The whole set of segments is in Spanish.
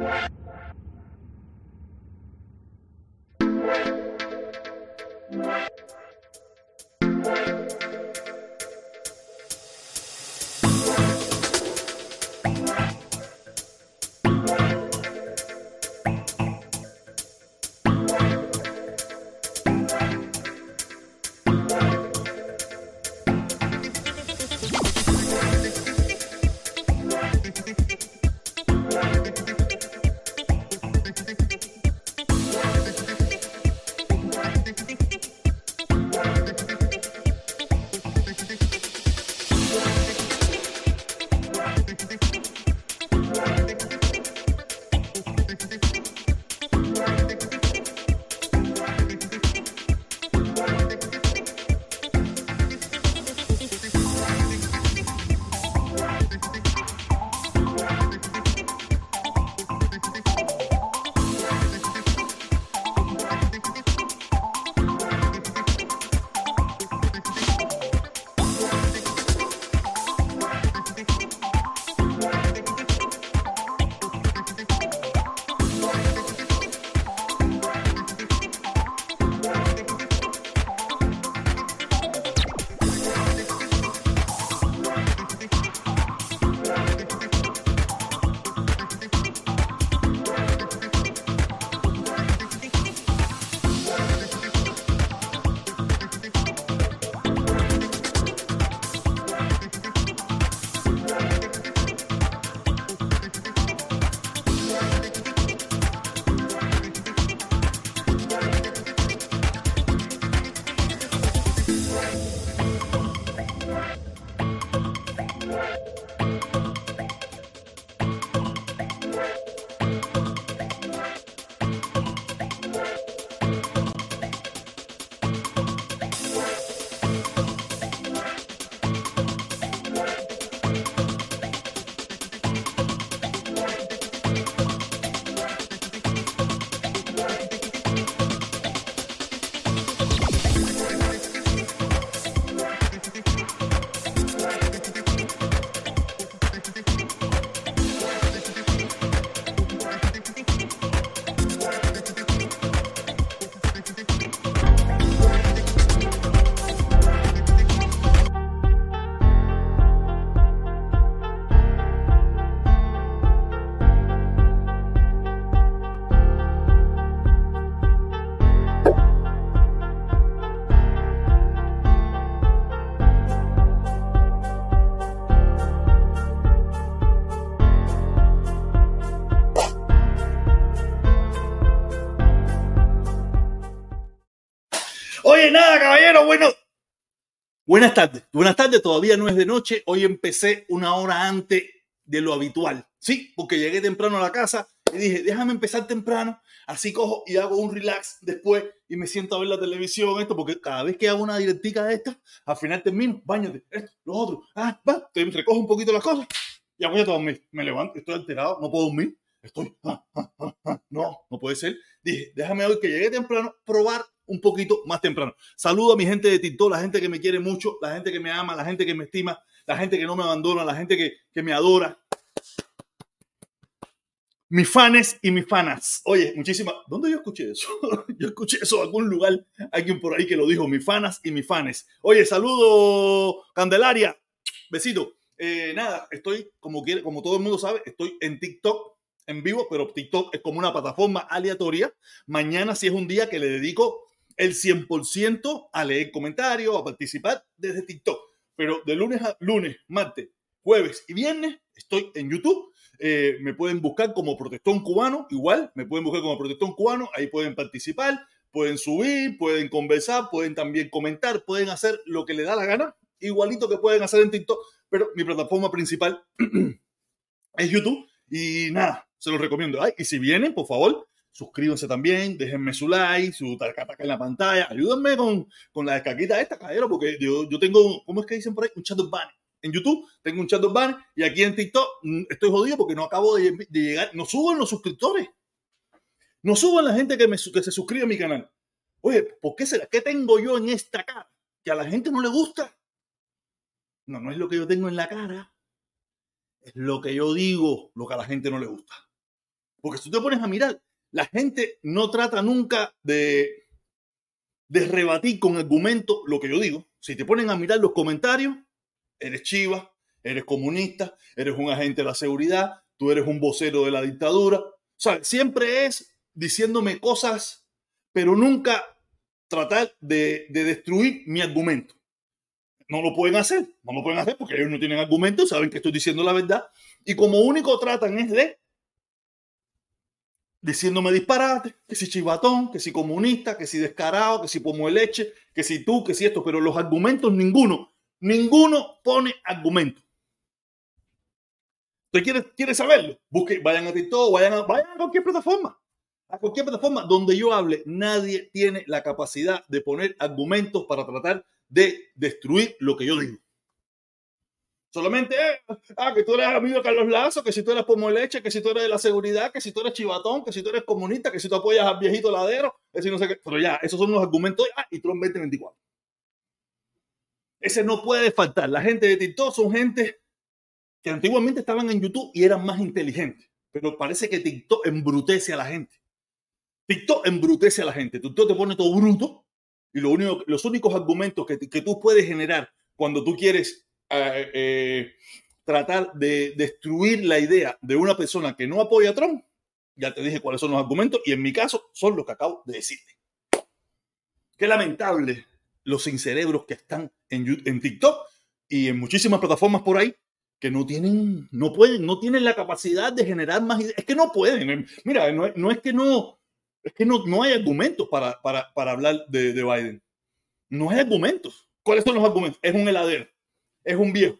What? Buenas tardes. Buenas tardes, todavía no es de noche. Hoy empecé una hora antes de lo habitual. Sí, porque llegué temprano a la casa y dije, déjame empezar temprano. Así cojo y hago un relax después y me siento a ver la televisión, esto, porque cada vez que hago una directica de esta, al final termino, bañate, esto, lo otro, ah, va, te recojo un poquito las cosas y voy a dormir. Me levanto, estoy alterado, no puedo dormir, estoy, ah, ah, ah, ah, no, no puede ser. Dije, déjame hoy que llegué temprano, probar un poquito más temprano. Saludo a mi gente de TikTok, la gente que me quiere mucho, la gente que me ama, la gente que me estima, la gente que no me abandona, la gente que, me adora. Mis fans y mis fanas. Oye, muchísimas. ¿Dónde yo escuché eso? yo escuché eso en algún lugar. Alguien por ahí que lo dijo. Mis fanas y mis fanes. Oye, saludo, Candelaria. Besito. Eh, nada, estoy, como, quiere, como todo el mundo sabe, estoy en TikTok en vivo, pero TikTok es como una plataforma aleatoria. Mañana sí es un día que le dedico el 100% a leer comentarios, a participar desde TikTok. Pero de lunes a lunes, martes, jueves y viernes estoy en YouTube. Eh, me pueden buscar como Protestón Cubano, igual, me pueden buscar como Protestón Cubano, ahí pueden participar, pueden subir, pueden conversar, pueden también comentar, pueden hacer lo que les da la gana, igualito que pueden hacer en TikTok, pero mi plataforma principal es YouTube y nada, se los recomiendo. Y si vienen, por favor, suscríbanse también, déjenme su like, su taca en la pantalla, ayúdenme con, con la descarguita esta, caballero, porque yo, yo tengo, ¿cómo es que dicen por ahí? Un chat urbano. En YouTube tengo un chat urbano y aquí en TikTok mm, estoy jodido porque no acabo de, de llegar, no suben los suscriptores. No suban la gente que, me, que se suscribe a mi canal. Oye, ¿por qué será? ¿Qué tengo yo en esta cara? Que a la gente no le gusta. No, no es lo que yo tengo en la cara. Es lo que yo digo, lo que a la gente no le gusta. Porque si tú te pones a mirar, la gente no trata nunca de, rebatir con argumentos lo que yo digo. Si te ponen a mirar los comentarios, eres chiva, eres comunista, eres un agente de la seguridad, tú eres un vocero de la dictadura. O sea, siempre es diciéndome cosas, pero nunca tratar de, de destruir mi argumento. No lo pueden hacer, no lo pueden hacer porque ellos no tienen argumentos, saben que estoy diciendo la verdad. Y como único tratan es de diciéndome disparate, que si chivatón, que si comunista, que si descarado, que si pomo de leche, que si tú, que si esto, pero los argumentos ninguno, ninguno pone argumento. ¿Usted quiere, quiere saberlo? Busque, vayan a TikTok, vayan a, vayan a cualquier plataforma. A cualquier plataforma donde yo hable, nadie tiene la capacidad de poner argumentos para tratar de destruir lo que yo digo. Solamente, eh, ah, que tú eres amigo de Carlos Lazo, que si tú eres pomo leche, que si tú eres de la seguridad, que si tú eres chivatón, que si tú eres comunista, que si tú apoyas al viejito ladero, que si no sé qué. Pero ya, esos son los argumentos. Ah, y Trump 2024. Ese no puede faltar. La gente de TikTok son gente que antiguamente estaban en YouTube y eran más inteligentes. Pero parece que TikTok embrutece a la gente. TikTok embrutece a la gente. TikTok te pone todo bruto y lo único, los únicos argumentos que, que tú puedes generar cuando tú quieres eh, tratar de destruir la idea de una persona que no apoya a Trump, ya te dije cuáles son los argumentos y en mi caso son los que acabo de decirte. Qué lamentable los cerebros que están en, en TikTok y en muchísimas plataformas por ahí que no tienen, no pueden, no tienen la capacidad de generar más ideas. Es que no pueden. Mira, no, no es que no, es que no, no hay argumentos para, para, para hablar de, de Biden. No hay argumentos. ¿Cuáles son los argumentos? Es un heladero es un viejo,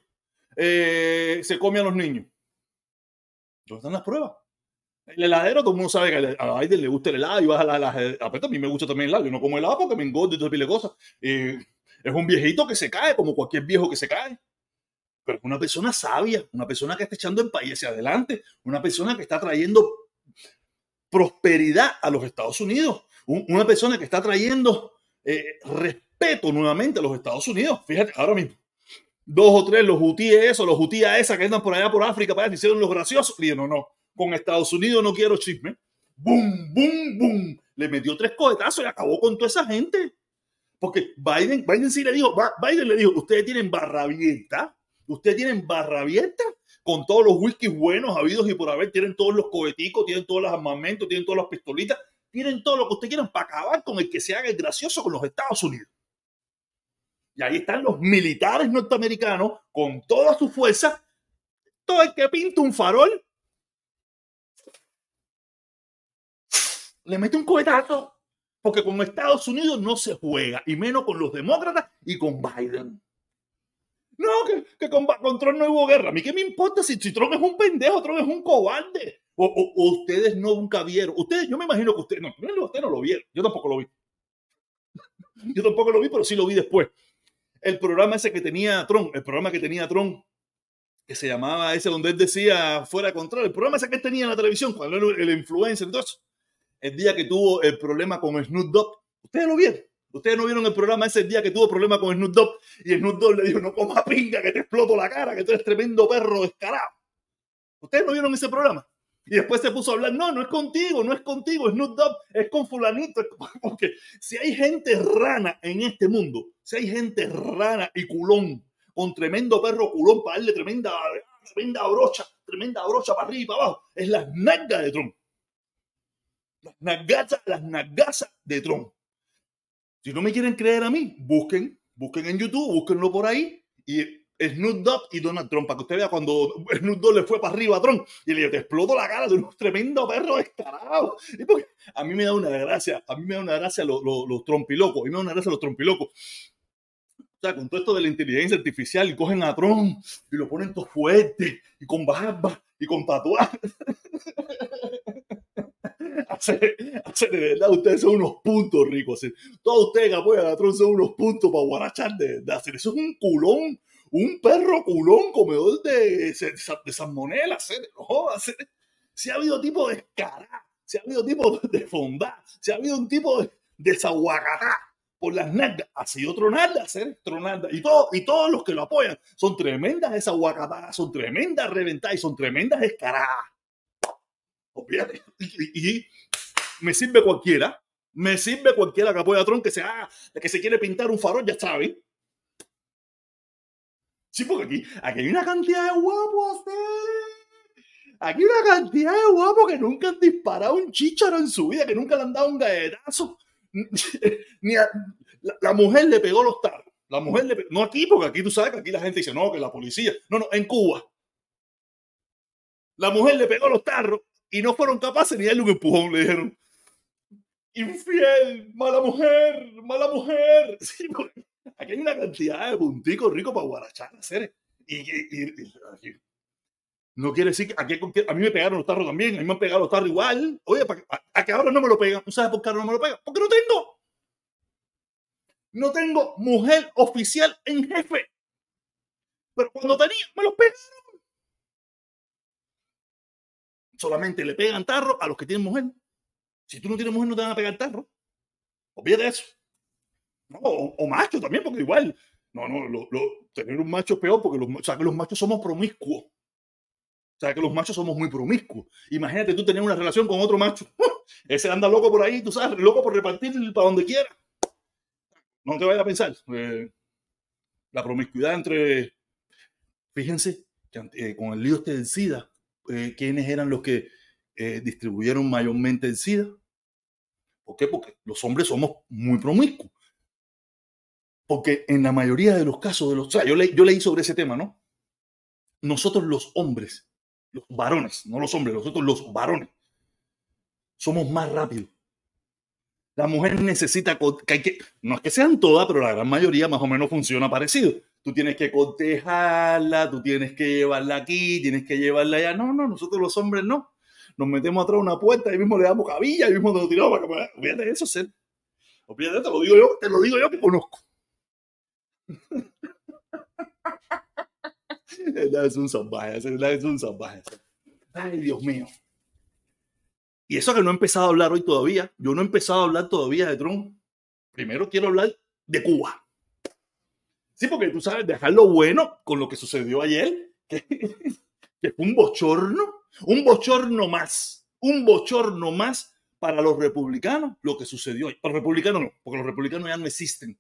eh, se come a los niños. ¿Dónde están las pruebas? El heladero, todo el mundo sabe que a Biden le gusta el helado y vas a la, la, a mí me gusta también el helado. Yo no como helado porque me engordo y todo tipo de cosas. Eh, es un viejito que se cae, como cualquier viejo que se cae. Pero es una persona sabia, una persona que está echando el país hacia adelante, una persona que está trayendo prosperidad a los Estados Unidos, una persona que está trayendo eh, respeto nuevamente a los Estados Unidos. Fíjate, ahora mismo, dos o tres, los hutíes eso, los hutíes esa que andan por allá por África, para allá, hicieron los graciosos. Y no, no, con Estados Unidos no quiero chisme. ¡Bum, bum, bum! Le metió tres cohetazos y acabó con toda esa gente. Porque Biden, Biden sí le dijo, Biden le dijo, ustedes tienen barra abierta, ustedes tienen barra abierta con todos los whiskies buenos habidos y por haber, tienen todos los coheticos, tienen todos los armamentos, tienen todas las pistolitas, tienen todo lo que ustedes quieran para acabar con el que se haga el gracioso con los Estados Unidos. Y ahí están los militares norteamericanos con toda su fuerza. Todo el que pinta un farol le mete un cohetazo. Porque con Estados Unidos no se juega, y menos con los demócratas y con Biden. No, que, con, Trump no hubo guerra. A mí qué me importa si, Trump es un pendejo, Trump es un cobarde. O, ustedes no nunca vieron. Ustedes, yo me imagino que ustedes no, ustedes no lo vieron. Yo tampoco lo vi. Yo tampoco lo vi, pero sí lo vi después el programa ese que tenía Trump, el programa que tenía Trump, que se llamaba ese donde él decía fuera de control, el programa ese que él tenía en la televisión, cuando era el influencer, entonces, el día que tuvo el problema con Snoop Dogg, ustedes lo vieron. Ustedes no vieron el programa ese día que tuvo problema con Snoop Dogg y Snoop Dogg le dijo, no coma pinga, que te exploto la cara, que tú eres tremendo perro descarado. ¿Ustedes no vieron ese programa? Y después se puso a hablar, no, no es contigo, no es contigo, Snoop Dogg es con fulanito. Porque si hay gente rana en este mundo, si hay gente rana y culón, con tremendo perro culón para darle tremenda, tremenda brocha, tremenda brocha para arriba y para abajo, es las nalgas de Trump. Las nalgas, las nalgas de Trump. Si no me quieren creer a mí, busquen, busquen en YouTube, búsquenlo por ahí y Snoop Dogg y Donald Trump, para que usted vea cuando Snoop Dogg le fue para arriba a Trump y le exploto la cara de un tremendo perro descarado. Y porque a mí me da una gracia, a mí me da una gracia los, los, trompilocos, a mí me da una gracia los trompilocos. O sea, con todo esto de la inteligencia artificial y cogen a Trump y lo ponen todo fuerte y con barba y con tatuajes. hacer, hacer, de verdad, ustedes son unos puntos ricos. Todos ustedes que apoyan a Trump son unos puntos para guarachar de, de hacer. Eso es un culón un perro culón comedor de, de, de salmonela, si ha habido tipo de escará, si ha habido tipo de fondá, si ha habido un tipo de, de por las nalgas, ha sido tronalda, hacer. Y, todo, y todos los que lo apoyan son tremendas esas son tremendas reventadas y son tremendas escaradas. Olvídate. Y, y, me sirve cualquiera. Me sirve cualquiera que apoya a Trump que se, ah, que se quiere pintar un farol, ya sabe. Sí, porque aquí, aquí hay una cantidad de guapos. Aquí hay una cantidad de guapos que nunca han disparado un chicharo en su vida, que nunca le han dado un galletazo. Ni la, mujer le pegó los tarros. La mujer le no aquí, porque aquí tú sabes que aquí la gente dice, no, que la policía. No, no, en Cuba. La mujer le pegó los tarros y no fueron capaces ni darle un empujón. Le dijeron, infiel, mala mujer, mala mujer. Aquí hay una cantidad de punticos ricos para guarachar, hacer. Y, no quiere decir que aquí, a mí me pegaron los tarros también, a mí me han pegado los tarros igual. Oye, a, a que ahora no me lo pegan. ¿No sabes por qué ahora no me lo pegan? Porque no tengo. No tengo mujer oficial en jefe. Pero cuando tenía, me los pegaron. Solamente le pegan tarro a los que tienen mujer. Si tú no tienes mujer, no te van a pegar tarro. Olvídate eso. No, o, macho también, porque igual. No, no, tener un macho es peor porque los, o los machos somos promiscuos. O sea, que los machos somos muy promiscuos. Imagínate tú tener una relación con otro macho. Ese anda loco por ahí, tú sabes, loco por repartir para donde quiera no te vayas a pensar. Eh, la promiscuidad entre, fíjense, que, eh, con el lío este del SIDA, eh, ¿quiénes eran los que distribuyeron mayormente el SIDA? ¿Por qué? Porque los hombres somos muy promiscuos. Porque en la mayoría de los casos de los... O sea, yo, le, yo leí sobre ese tema, ¿no? Nosotros los hombres, los varones, no los hombres, nosotros los varones, somos más rápidos la mujer necesita que hay que, no es que sean todas, pero la gran mayoría más o menos funciona parecido. Tú tienes que cortejarla, tú tienes que llevarla aquí, tienes que llevarla allá. No, no, nosotros los hombres no. Nos metemos atrás de una puerta y mismo le damos cabilla y mismo nos tiramos para que Olvídate de eso, ser. Olvídate, te lo digo yo, te lo digo yo que conozco. es un salvaje, es un salvaje. Ay, Dios mío. Y eso que no he empezado a hablar hoy todavía. Yo no he empezado a hablar todavía de Trump. Primero quiero hablar de Cuba. Sí, porque tú sabes, dejar lo bueno con lo que sucedió ayer, que, fue un bochorno, un bochorno más, un bochorno más para los republicanos lo que sucedió hoy. Los republicanos no, porque los republicanos ya no existen.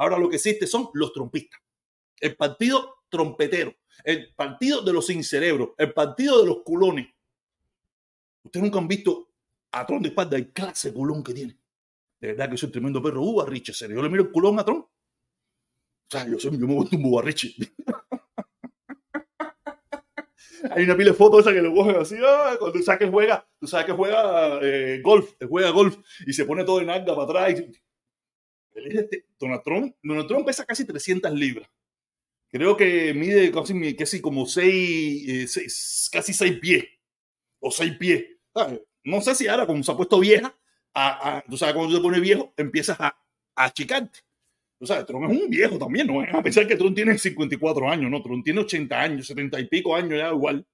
Ahora lo que existe son los trompistas. El partido trompetero, el partido de los sin cerebro, el partido de los culones, Ustedes nunca han visto a Tron de espalda el clase culón que tiene. De verdad que soy tremendo perro. Barriche, serio. Yo le miro el culón a Tron. O sea, yo, soy, yo me vuelto un bubarriche. Hay una pila de fotos esa que le cogen así, ah, cuando tú sabes que juega, tú sabes que juega eh, golf, juega golf y se pone todo en alga para atrás. Este, Donald Trump, Donald Trump pesa casi 300 libras. Creo que mide casi, casi como 6, eh, casi 6 pies o 6 pies no sé si ahora, como se ha puesto vieja, a, tú sabes, cuando te pones viejo, empiezas a, a achicarte. Tú sabes, Trump es un viejo también, no a pensar que Trump tiene 54 años, no, Trump tiene 80 años, 70 y pico años ya igual.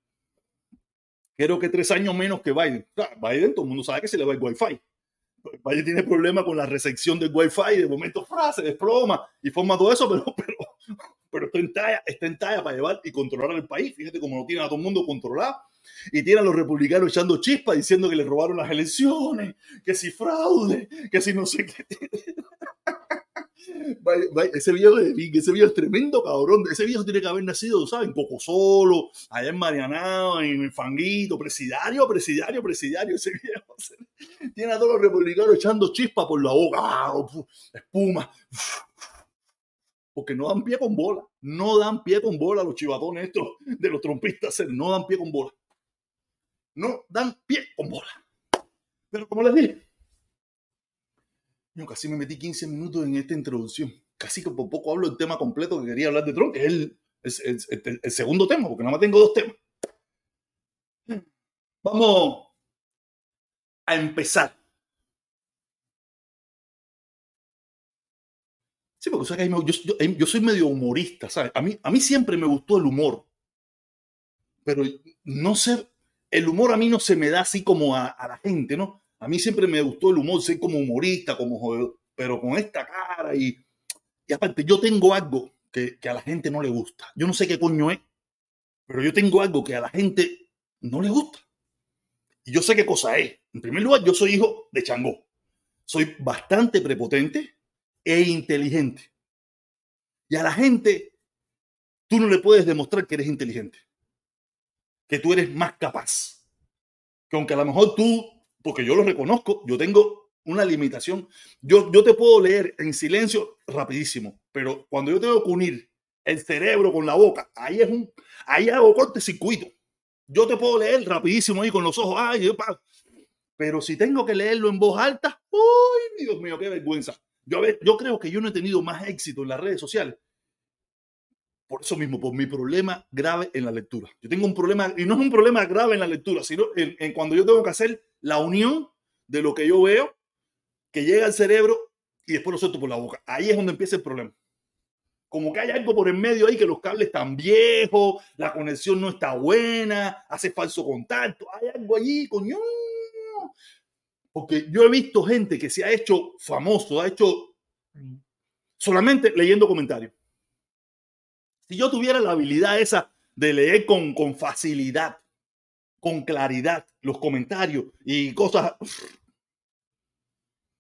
Creo que tres años menos que Biden. Biden, todo el mundo sabe que se le va el Wi-Fi. Biden tiene problemas con la recepción del Wi-Fi, de momento frase, desploma y forma todo eso, pero, pero, pero está, en talla, está en talla para llevar y controlar el país. Fíjate cómo lo tiene a todo el mundo controlado y tienen a los republicanos echando chispas diciendo que le robaron las elecciones, que si fraude, que si no sé qué. Ese viejo, ese viejo es tremendo cabrón. Ese viejo tiene que haber nacido, ¿sabes? En Coco Solo, allá en Marianao, en Fanguito, presidario, presidario, presidario. Ese viejo tiene a todos los republicanos echando chispas por la boca, espuma. Porque no dan pie con bola. No dan pie con bola los chivatones estos de los trompistas. No dan pie con bola no dan pie con bola. Pero como les dije, yo casi me metí 15 minutos en esta introducción. Casi que por poco hablo del tema completo que quería hablar de Trump, que es el, el segundo tema, porque nada más tengo dos temas. Vamos a empezar. Sí, porque yo, yo, soy medio humorista, ¿sabes? A mí, a mí siempre me gustó el humor, pero no sé el humor a mí no se me da así como a, la gente, ¿no? A mí siempre me gustó el humor, ser como humorista, como pero con esta cara y, y aparte yo tengo algo que, que, a la gente no le gusta. Yo no sé qué coño es, pero yo tengo algo que a la gente no le gusta. Y yo sé qué cosa es. En primer lugar, yo soy hijo de Changó. Soy bastante prepotente e inteligente. Y a la gente, tú no le puedes demostrar que eres inteligente. Que tú eres más capaz. Que aunque a lo mejor tú, porque yo lo reconozco, yo tengo una limitación. Yo, yo te puedo leer en silencio rapidísimo, pero cuando yo tengo que unir el cerebro con la boca, ahí es un, ahí hago corte circuito. Yo te puedo leer rapidísimo ahí con los ojos, ay, pero si tengo que leerlo en voz alta, ¡ay, Dios mío, qué vergüenza! Yo, yo creo que yo no he tenido más éxito en las redes sociales. Por eso mismo, por mi problema grave en la lectura. Yo tengo un problema, y no es un problema grave en la lectura, sino en, en cuando yo tengo que hacer la unión de lo que yo veo, que llega al cerebro y después lo suelto por la boca. Ahí es donde empieza el problema como que hay algo por en medio ahí que los cables están viejos, la conexión no está buena, hace falso contacto, hay algo allí, coño. Porque yo he visto gente que se ha hecho famoso, ha hecho solamente leyendo comentarios. Si yo tuviera la habilidad esa de leer con, con facilidad, con claridad los comentarios y cosas.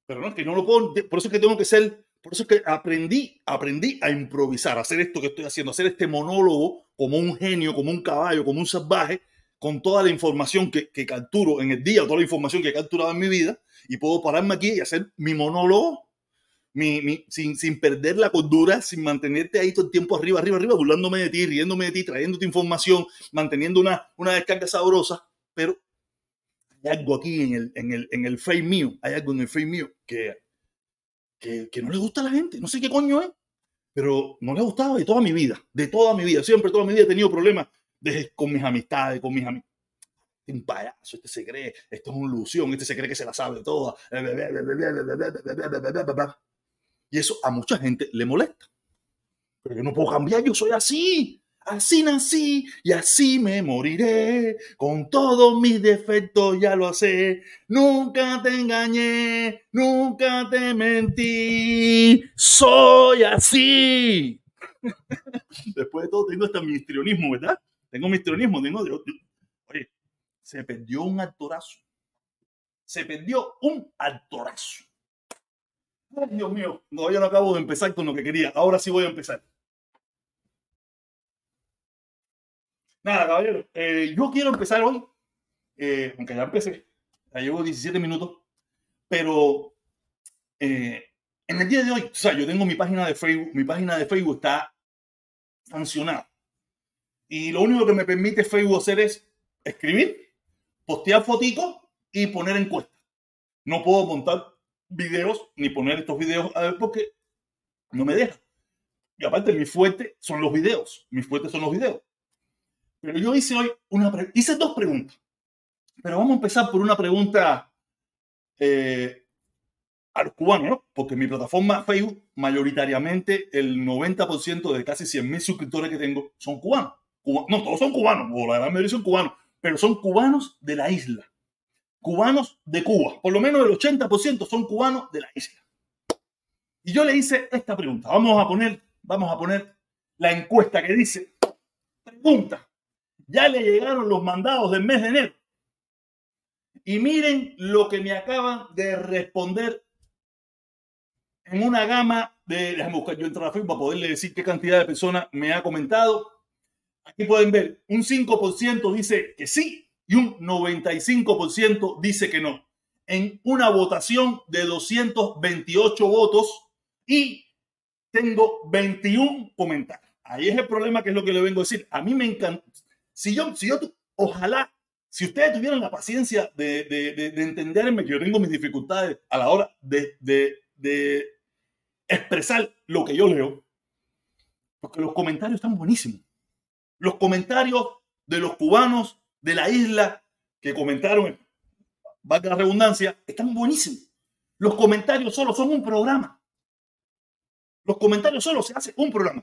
Pero no, es que no lo puedo. Por eso es que tengo que ser por eso es que aprendí, aprendí a improvisar, a hacer esto que estoy haciendo, a hacer este monólogo como un genio, como un caballo, como un salvaje, con toda la información que, que capturo en el día, toda la información que he capturado en mi vida, y puedo pararme aquí y hacer mi monólogo mi, mi, sin, sin, perder la cordura, sin mantenerte ahí todo el tiempo arriba, arriba, arriba, burlándome de ti, riéndome de ti, trayéndote información, manteniendo una, una descarga sabrosa, pero hay algo aquí en el, en, el, en el frame mío, hay algo en el frame mío que que, no le gusta a la gente. No sé qué coño es, pero no le ha gustado de toda mi vida, de toda mi vida. Siempre, toda mi vida he tenido problemas con mis amistades, con mis amigos. Un payaso, este se cree, esto es una ilusión, este se cree que se la sabe de toda. Y eso a mucha gente le molesta. Pero yo no puedo cambiar, yo soy así. Así nací y así me moriré. Con todos mis defectos ya lo sé. Nunca te engañé, nunca te mentí. Soy así. Después de todo, tengo hasta mi ¿verdad? Tengo mi histrionismo. Tengo, oye, se perdió un actorazo. Se perdió un actorazo. Ay, Dios mío, no, yo no acabo de empezar con lo que quería. Ahora sí voy a empezar. Nada, caballero. Eh, yo quiero empezar hoy, eh, aunque ya empecé, ya llevo 17 minutos, pero eh, en el día de hoy, o sea, yo tengo mi página de Facebook, mi página de Facebook está sancionada. Y lo único que me permite Facebook hacer es escribir, postear fotitos y poner encuestas. No puedo montar videos ni poner estos videos a ver porque no me deja. Y aparte, mi fuerte son los videos. Mis fuertes son los videos. Pero yo hice hoy una hice dos preguntas. Pero vamos a empezar por una pregunta eh, a los cubanos, ¿no? Porque mi plataforma Facebook, mayoritariamente el 90% de casi 100.000 suscriptores que tengo son cubanos. No, todos son cubanos, o la gran mayoría son cubanos, pero son cubanos de la isla. Cubanos de Cuba. Por lo menos el 80% son cubanos de la isla. Y yo le hice esta pregunta. Vamos a poner, vamos a poner la encuesta que dice, pregunta, ya le llegaron los mandados del mes de enero. Y miren lo que me acaban de responder en una gama de. Déjame buscar yo entrar a Facebook para poderle decir qué cantidad de personas me ha comentado. Aquí pueden ver, un 5% dice que sí y un 95% dice que no. En una votación de 228 votos y tengo 21 comentarios. Ahí es el problema que es lo que le vengo a decir. A mí me encanta, si yo, si yo, ojalá, si ustedes tuvieran la paciencia de, de, de, entenderme que yo tengo mis dificultades a la hora de, de expresar lo que yo leo, porque los comentarios están buenísimos. Los comentarios de los cubanos de la isla que comentaron, valga la redundancia, están buenísimos. Los comentarios solo son un programa. Los comentarios solo se hace un programa.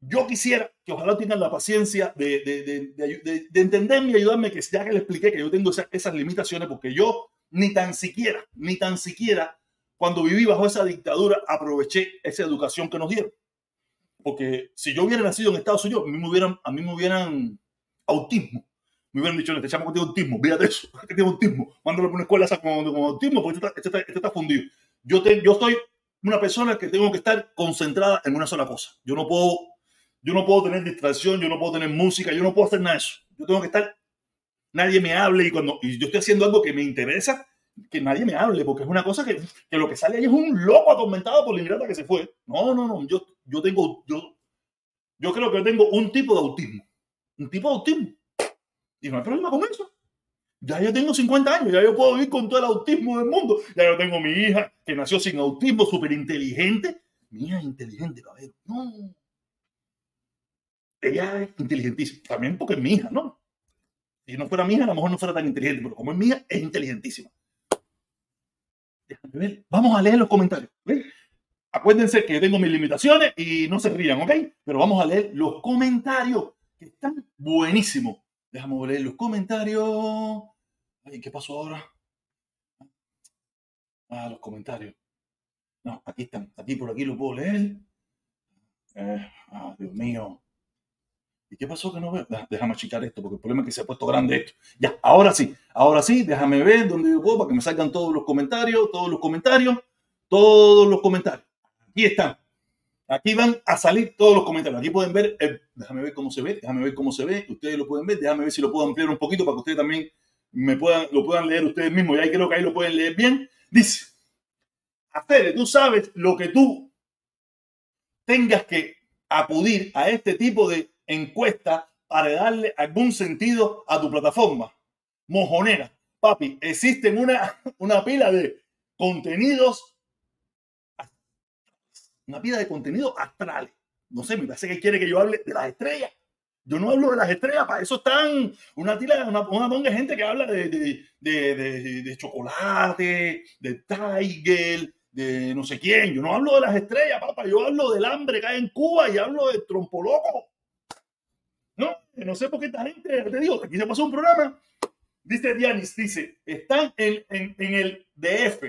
Yo quisiera que ojalá tengan la paciencia de, de, de, de, entenderme y ayudarme, que ya que le expliqué que yo tengo esas, esas limitaciones, porque yo ni tan siquiera, ni tan siquiera cuando viví bajo esa dictadura aproveché esa educación que nos dieron. Porque si yo hubiera nacido en Estados Unidos, a mí me hubieran, a mí me hubieran autismo, Me hubieran dicho, este chamo tiene autismo, de eso, que tiene autismo. Mándalo a una escuela con, con autismo porque este está, este, está, este está, fundido. Yo, te, yo soy una persona que tengo que estar concentrada en una sola cosa. Yo no puedo, yo no puedo tener distracción, yo no puedo tener música, yo no puedo hacer nada de eso. Yo tengo que estar, nadie me hable y cuando y yo estoy haciendo algo que me interesa, que nadie me hable, porque es una cosa que, que lo que sale ahí es un loco atormentado por la ingrata que se fue. No, no, no, yo, yo tengo, yo, yo creo que tengo un tipo de autismo. Un tipo de autismo. Y no hay problema con eso. Ya yo tengo 50 años, ya yo puedo vivir con todo el autismo del mundo. Ya yo tengo mi hija que nació sin autismo, súper inteligente. Mi hija es inteligente, cabrón. No. Ella es inteligentísima. También porque es mi hija, ¿no? Si no fuera mi hija, a lo mejor no fuera tan inteligente, pero como es mía, es inteligentísima. Déjame ver. Vamos a leer los comentarios. Acuérdense que tengo mis limitaciones y no se rían, ¿ok? Pero vamos a leer los comentarios que están buenísimos. Déjame leer los comentarios. Ay, ¿qué pasó ahora? Ah, los comentarios. No, aquí están. Aquí por aquí lo puedo leer. Eh, ah, Dios mío. ¿Y qué pasó que no veo? Déjame achicar esto, porque el problema es que se ha puesto grande esto. Ya, ahora sí, ahora sí, déjame ver dónde yo puedo para que me salgan todos los comentarios, todos los comentarios, todos los comentarios. Aquí están. Aquí van a salir todos los comentarios. Aquí pueden ver, déjame ver cómo se ve, déjame ver cómo se ve. Ustedes lo pueden ver, déjame ver si lo puedo ampliar un poquito para que ustedes también me puedan, lo puedan leer ustedes mismos. Y ahí creo que ahí lo pueden leer bien. Dice, Fede, tú sabes lo que tú tengas que acudir a este tipo de encuesta para darle algún sentido a tu plataforma. Mojonera. Papi, existen una, una pila de contenidos, una pila de contenidos astrales. No sé, me parece que quiere que yo hable de las estrellas. Yo no hablo de las estrellas, para eso están una tila, una, una de gente que habla de, de, de, chocolate, de Tiger, de no sé quién. Yo no hablo de las estrellas, papá. Yo hablo del hambre que hay en Cuba y hablo del trompoloco. No, sé por qué esta gente, te digo, aquí se pasó un programa. Dice Dianis, dice, están en, en, en el DF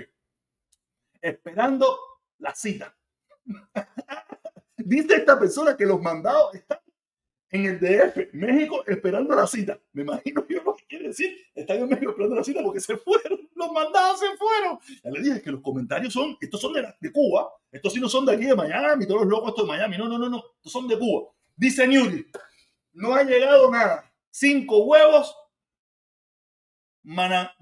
esperando la cita. dice esta persona que los mandados están en el DF, México, esperando la cita. Me imagino yo lo que quiere decir. Están en México esperando la cita porque se fueron. Los mandados se fueron. Ya le dije que los comentarios son, estos son de, de Cuba. Estos sí no son de aquí de Miami, todos los locos estos de Miami. No, no, no, no. Estos son de Cuba. Dice Newry, no ha llegado nada. Cinco huevos. Mana.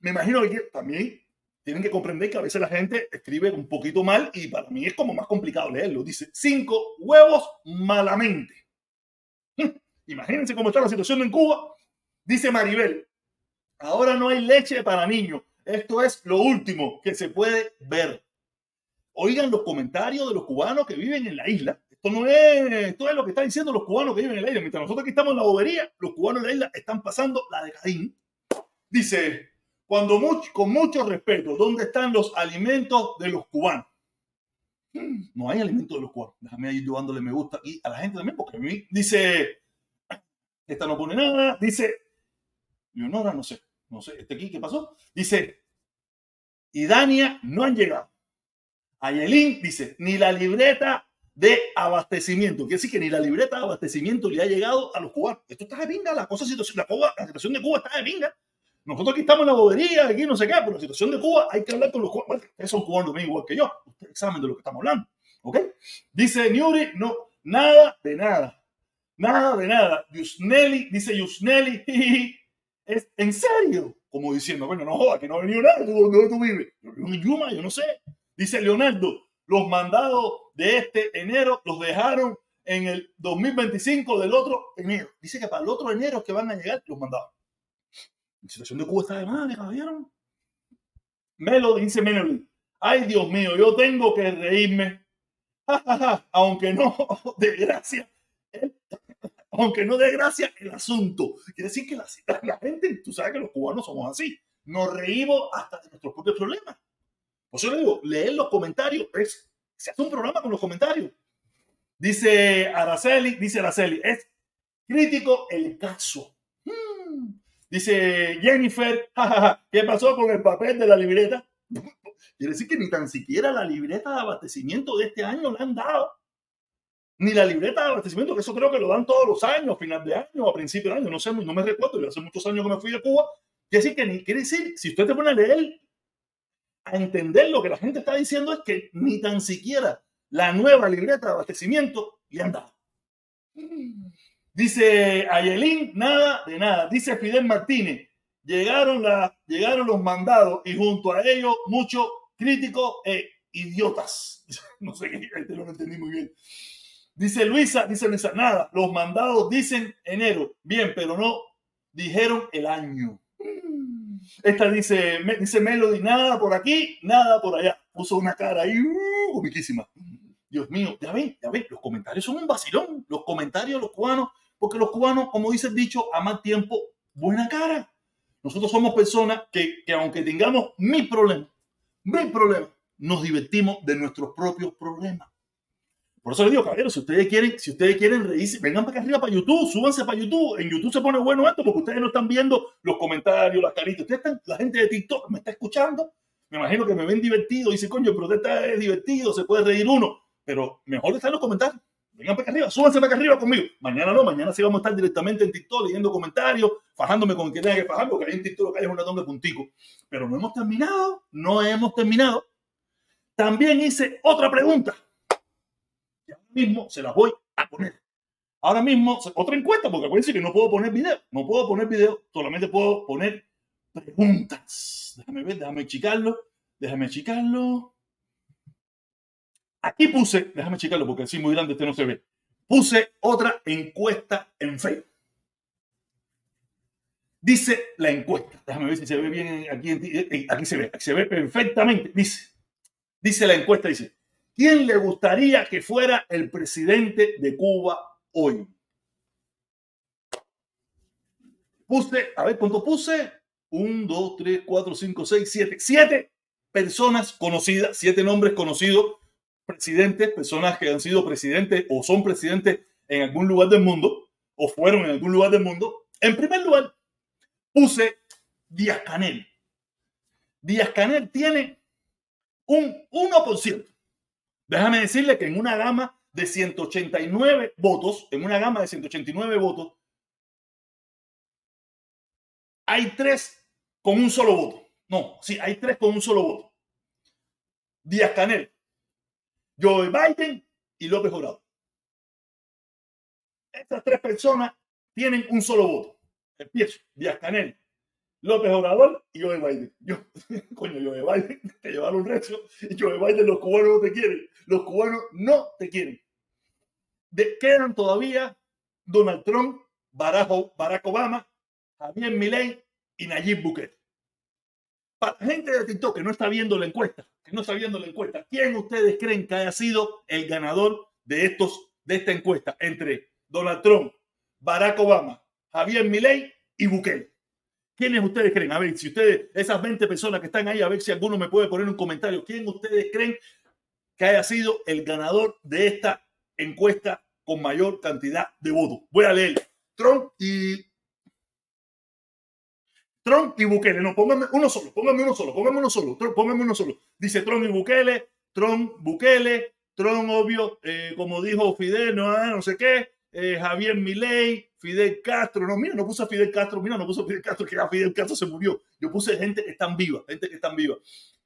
Me imagino que también tienen que comprender que a veces la gente escribe un poquito mal y para mí es como más complicado leerlo. Dice cinco huevos malamente. Imagínense cómo está la situación en Cuba. Dice Maribel, ahora no hay leche para niños. Esto es lo último que se puede ver. Oigan los comentarios de los cubanos que viven en la isla esto no es, esto es lo que están diciendo los cubanos que viven en la isla. Mientras nosotros aquí estamos en la bobería, los cubanos en la isla están pasando la de Caín. Dice, cuando mucho, con mucho respeto, ¿dónde están los alimentos de los cubanos? Hmm, no hay alimentos de los cubanos. Déjame ir dándole me gusta aquí a la gente también, porque a mí dice, esta no pone nada, dice, Leonora, no sé, no sé, este aquí, ¿qué pasó? Dice, y Dania no han llegado. Ayelín dice, ni la libreta de abastecimiento. Quiere decir que ni la libreta de abastecimiento le ha llegado a los cubanos. Esto está de pinga, la, cosa, situación, la, Cuba, situación de Cuba está de pinga. Nosotros aquí estamos en la bobería, aquí no sé qué, pero la situación de Cuba hay que hablar con los cubanos. ustedes son cubanos igual que yo. Ustedes saben de lo que estamos hablando. ¿Ok? Dice Nuri, no, nada de nada. Nada de nada. Yusneli, dice Yusneli, es en serio. Como diciendo, bueno, no joda, que no ha venido nada. ¿Dónde tú vives? En Yuma, yo no sé. Dice Leonardo, los mandados de este enero los dejaron en el 2025 del otro enero. Dice que para el otro enero que van a llegar los mandados. La situación de Cuba está de madre, caballero. Melo dice Melody. Ay, Dios mío, yo tengo que reírme. aunque no, de gracia. Aunque no de gracia el asunto. Quiere decir que la, la gente, tú sabes que los cubanos somos así. Nos reímos hasta de nuestros propios problemas. Por eso le digo, leer los comentarios es, se hace un programa con los comentarios. Dice Araceli, dice Araceli, es crítico el caso. Hmm. Dice Jennifer, ¿qué pasó con el papel de la libreta? Quiere decir que ni tan siquiera la libreta de abastecimiento de este año la han dado. ni la libreta de abastecimiento, que eso creo que lo dan todos los años, final de año, a principio de año, no sé, no me recuerdo, yo hace muchos años que me fui de Cuba. Quiere decir que ni quiere decir, si usted te pone a leer, a entender lo que la gente está diciendo, es que ni tan siquiera la nueva libreta de abastecimiento le han dado. Dice Ayelín, nada de nada. Dice Fidel Martínez, llegaron, la, llegaron los mandados y junto a ellos muchos críticos e idiotas. No sé qué, este no lo entendí muy bien. Dice Luisa, dice Luisa, nada, los mandados dicen enero. Bien, pero no dijeron el año. Esta dice, dice Melody, nada por aquí, nada por allá. Puso una cara ahí, uh, comiquísima. Dios mío, ya ven, ya ven, los comentarios son un vacilón. Los comentarios los cubanos, porque los cubanos, como dice el dicho, a más tiempo, buena cara. Nosotros somos personas que, que aunque tengamos mil problemas, mil problemas, nos divertimos de nuestros propios problemas. Por eso les digo, caballeros, si ustedes quieren, si ustedes quieren reírse, vengan para acá arriba para YouTube, súbanse para YouTube. En YouTube se pone bueno esto porque ustedes no están viendo los comentarios, las caritas. Ustedes están, la gente de TikTok me está escuchando. Me imagino que me ven divertido. Dice, coño, pero usted es divertido, se puede reír uno. Pero mejor está en los comentarios. Vengan para acá arriba, súbanse para acá arriba conmigo. Mañana no, mañana sí vamos a estar directamente en TikTok leyendo comentarios, fajándome con quien tenga que fajar, porque ahí en TikTok que hay es un ratón de puntico. Pero no hemos terminado, no hemos terminado. También hice otra pregunta mismo se las voy a poner. Ahora mismo, otra encuesta, porque acuérdense que no puedo poner video. No puedo poner video, solamente puedo poner preguntas. Déjame ver, déjame chicarlo. Déjame chicarlo. Aquí puse, déjame chicarlo porque así muy grande este no se ve. Puse otra encuesta en Facebook. Dice la encuesta. Déjame ver si se ve bien aquí. Eh, eh, aquí se ve, aquí se ve perfectamente. Dice, dice la encuesta, dice, ¿Quién le gustaría que fuera el presidente de Cuba hoy? Puse, a ver, ¿cuánto puse? Un, dos, tres, cuatro, cinco, seis, siete. Siete personas conocidas, siete nombres conocidos, presidentes, personas que han sido presidentes o son presidentes en algún lugar del mundo o fueron en algún lugar del mundo. En primer lugar, puse Díaz Canel. Díaz Canel tiene un 1%. Déjame decirle que en una gama de 189 votos, en una gama de 189 votos, hay tres con un solo voto. No, sí, hay tres con un solo voto. Díaz Canel, Joe Biden y López Obrador. Estas tres personas tienen un solo voto. Empiezo. Díaz Canel, López Obrador y Joe Biden. Yo, coño, Joe Biden, te llevaron recio y Joe Biden, los cubanos no te quieren. Los cubanos no te quieren. Quedan todavía Donald Trump, Barack, Barack Obama, Javier Milei y Nayib Bukele. Para la gente de TikTok que no está viendo la encuesta, que no está viendo la encuesta, ¿quién ustedes creen que haya sido el ganador de, estos, de esta encuesta entre Donald Trump, Barack Obama, Javier Milei y Bukele? ¿Quiénes ustedes creen? A ver, si ustedes, esas 20 personas que están ahí, a ver si alguno me puede poner un comentario. ¿Quién ustedes creen que haya sido el ganador de esta encuesta con mayor cantidad de votos? Voy a leer. Trump y. Trump y Bukele. No, pónganme uno solo, pónganme uno solo, pónganme uno solo, pónganme uno solo. Dice Trump y Bukele, Trump, Bukele, Trump, obvio, eh, como dijo Fidel, no, no sé qué, eh, Javier Milei, Fidel Castro, no, mira, no puse a Fidel Castro, mira, no puse a Fidel Castro, que ya Fidel Castro se murió. Yo puse gente que están viva, gente que están viva.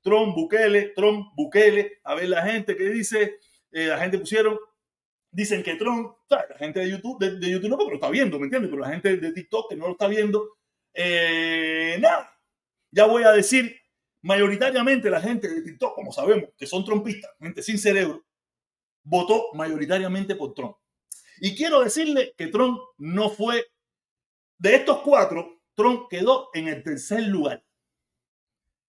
Trump, Bukele, Trump, Bukele, a ver la gente que dice, eh, la gente pusieron, dicen que Trump, la gente de YouTube, de, YouTube no, pero lo está viendo, ¿me entiendes? Pero la gente de TikTok que no lo está viendo, eh, nada, ya voy a decir, mayoritariamente la gente de TikTok, como sabemos, que son trompistas, gente sin cerebro, votó mayoritariamente por Trump. Y quiero decirle que Trump no fue, de estos cuatro, Trump quedó en el tercer lugar.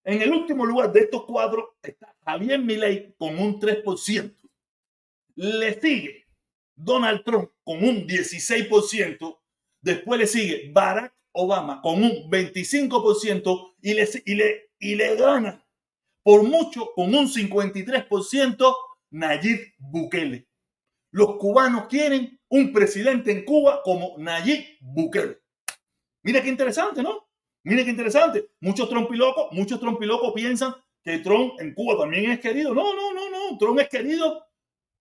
En el último lugar de estos cuatro está Javier Milei con un 3%. Le sigue Donald Trump con un 16%. Después le sigue Barack Obama con un 25% y le, y le, y le gana por mucho con un 53% Nayib Bukele. Los cubanos quieren un presidente en Cuba como Nayib Bukele. Mira qué interesante, ¿no? Mira qué interesante. Muchos trompilocos, muchos trompilocos piensan que Trump en Cuba también es querido. No, no, no, no. Trump es querido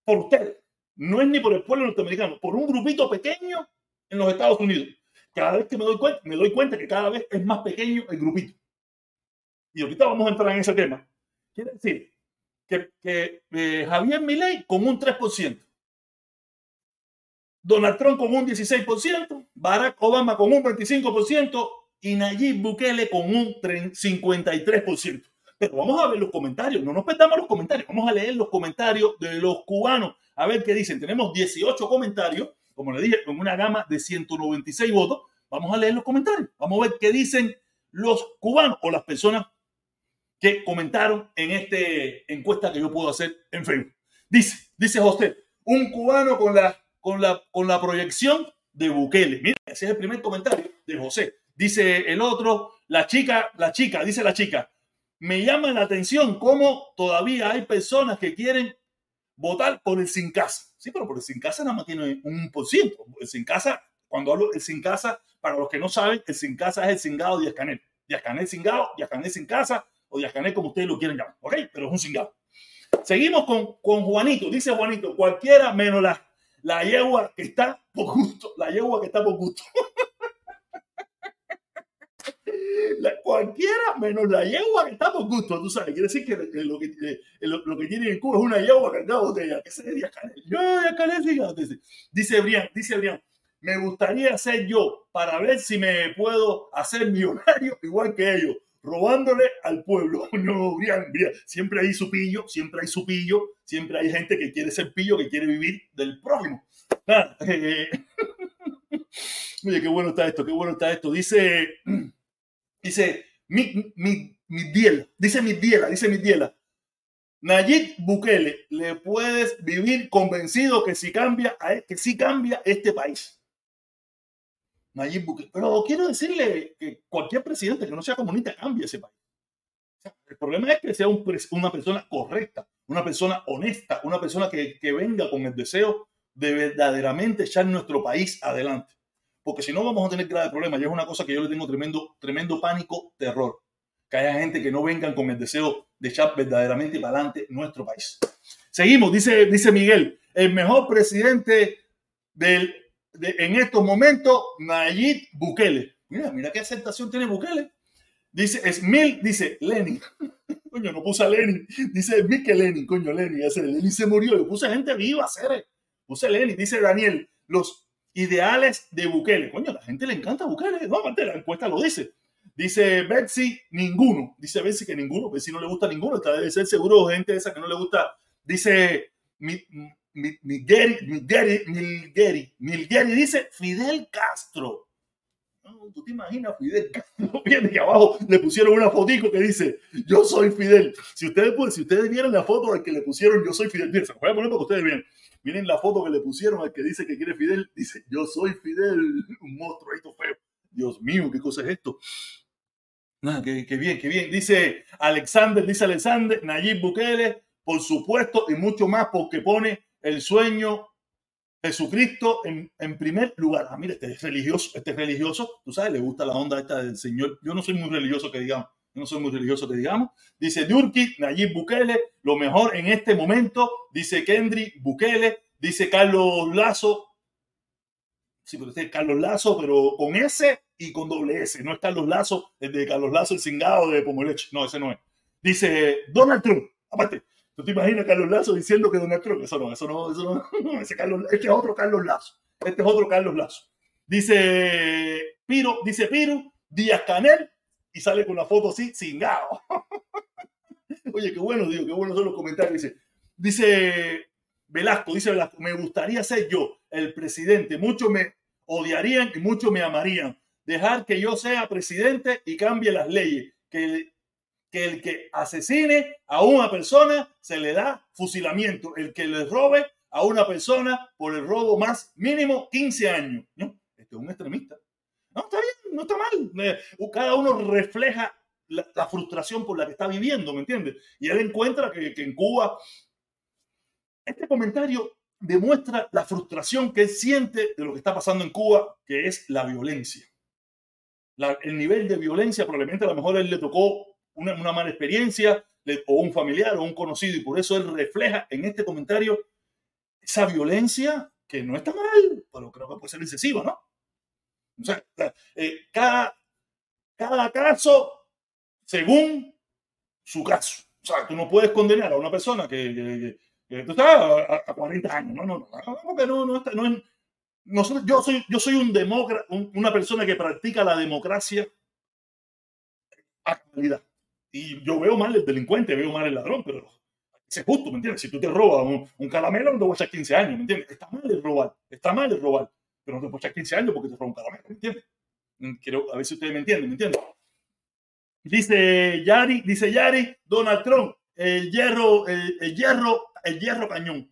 por usted. no es ni por el pueblo norteamericano, por un grupito pequeño en los Estados Unidos. Cada vez que me doy cuenta, me doy cuenta que cada vez es más pequeño el grupito. Y ahorita vamos a entrar en ese tema. Quiere decir que, que eh, Javier Milei con un 3%, Donald Trump con un 16%, Barack Obama con un 25% y Nayib Bukele con un 53%. Pero vamos a ver los comentarios, no nos perdamos los comentarios, vamos a leer los comentarios de los cubanos, a ver qué dicen. Tenemos 18 comentarios, como le dije, con una gama de 196 votos. Vamos a leer los comentarios, vamos a ver qué dicen los cubanos o las personas que comentaron en esta encuesta que yo puedo hacer en Facebook. Dice, dice José, un cubano con la, con la, con la proyección de Bukele. Mira, ese es el primer comentario de José. Dice el otro, la chica, la chica, dice la chica, me llama la atención cómo todavía hay personas que quieren votar por el sin casa. Sí, pero por el sin casa nada más tiene un por ciento. El sin casa, cuando hablo del sin casa, para los que no saben, el sin casa es el cingado de Canel. Díaz Canel cingado, Díaz Canel sin casa, o Díaz Canel como ustedes lo quieren llamar. ¿Ok? Pero es un cingado. Seguimos con, con Juanito. Dice Juanito, cualquiera menos la, la yegua que está por gusto. La yegua que está por gusto. cualquiera menos la yegua que está por gusto, tú sabes. Quiere decir que, lo, que tiene en Cuba es una yegua cargada de botella. ¿Qué sería? Yo, dice, dice Brian, dice Brian, me gustaría ser yo para ver si me puedo hacer millonario igual que ellos, robándole al pueblo. No, Brian, Brian, siempre hay su pillo, siempre hay su pillo, siempre hay gente que quiere ser pillo, que quiere vivir del prójimo. Ah, eh, oye, qué bueno está esto, qué bueno está esto. Dice Dice, mi, mi, mi diela, dice mi diela, dice mi diela. Nayib Bukele, le puedes vivir convencido que si cambia, que si cambia este país. Nayib Bukele. Pero quiero decirle que cualquier presidente que no sea comunista cambia ese país. el problema es que sea una persona correcta, una persona honesta, una persona que, que venga con el deseo de verdaderamente echar nuestro país adelante porque si no vamos a tener graves problemas. Y es una cosa que yo le tengo tremendo, tremendo pánico, terror. Que haya gente que no vengan con el deseo de echar verdaderamente para adelante nuestro país. Seguimos, dice, dice Miguel, el mejor presidente del, en estos momentos, Nayib Bukele. Mira, mira qué aceptación tiene Bukele. Dice Smil, dice Lenin. coño, no puse a Lenin. Dice Smil Lenin, coño, Lenin. Ese Lenin se murió. Yo puse gente viva, hacer. Puse Lenin. Dice Daniel, los ideales de Bukele. Coño, a la gente le encanta Bukele. No, aparte la encuesta lo dice. Dice Betsy, ninguno. Dice Betsy que ninguno. Betsy no le gusta ninguno. Está debe ser seguro gente esa que no le gusta. Dice Miguel, Miguel, dice Fidel Castro. ¿Tú te imaginas Fidel Castro? Viene que abajo le pusieron una fotico que dice yo soy Fidel. Si ustedes, si ustedes vieran la foto al que le pusieron yo soy Fidel, miren, se voy a poner para que ustedes vean. Miren la foto que le pusieron al que dice que quiere Fidel. Dice, yo soy Fidel, un monstruo feo. Dios mío, ¿qué cosa es esto? Nada, qué, bien, qué bien. Dice Alexander, dice Alexander, Nayib Bukele, por supuesto, y mucho más porque pone el sueño Jesucristo en, en, primer lugar. Ah, mire, este es religioso, este es religioso, tú sabes, le gusta la onda esta del Señor. Yo no soy muy religioso que digamos, no soy muy religioso que digamos. Dice Durki, Nayib Bukele, lo mejor en este momento, dice Kendry Bukele, dice Carlos Lazo. Sí, pero este es Carlos Lazo, pero con S y con doble S. No es Carlos Lazo, es de Carlos Lazo, el cingado de Pomoleche. No, ese no es. Dice Donald Trump. Aparte, ¿tú te imaginas Carlos Lazo diciendo que Donald Trump? Eso no, eso no, eso no. Ese Carlos, este es otro Carlos Lazo. Este es otro Carlos Lazo. Dice Piro, dice Piro, Díaz Canel, y sale con la foto así, cingado. Oye, qué bueno, digo, qué bueno son los comentarios. Dice, dice Velasco, dice Velasco, me gustaría ser yo el presidente. Muchos me odiarían y muchos me amarían. Dejar que yo sea presidente y cambie las leyes. Que, que el que asesine a una persona se le da fusilamiento. El que le robe a una persona por el robo más mínimo 15 años. ¿no? Este es un extremista. No, está bien, no está mal. Eh, cada uno refleja la, frustración por la que está viviendo, ¿me entiendes? Y él encuentra que, en Cuba, este comentario demuestra la frustración que él siente de lo que está pasando en Cuba, que es la violencia. el nivel de violencia, probablemente a lo mejor él le tocó una, mala experiencia, o un familiar o un conocido, y por eso él refleja en este comentario esa violencia que no está mal, pero creo que puede ser excesiva, ¿no? O sea, eh, cada, cada caso según su caso. O sea, tú no puedes condenar a una persona que, tú estás a, 40 años. No, no, no, porque no, no, no, yo soy, yo soy un demócrata, una persona que practica la democracia a calidad. Y yo veo mal el delincuente, veo mal el ladrón, pero es justo, ¿me entiendes? Si tú te robas un, un no te voy a echar 15 años, ¿me entiendes? Está mal el robar, está mal el robar, pero no te voy a echar 15 años porque te robas un caramelo, ¿me entiendes? Quiero, a ver si ustedes me entienden, ¿me entienden? Dice Yari, dice Yari, Donald Trump, el hierro, el, hierro, el hierro cañón.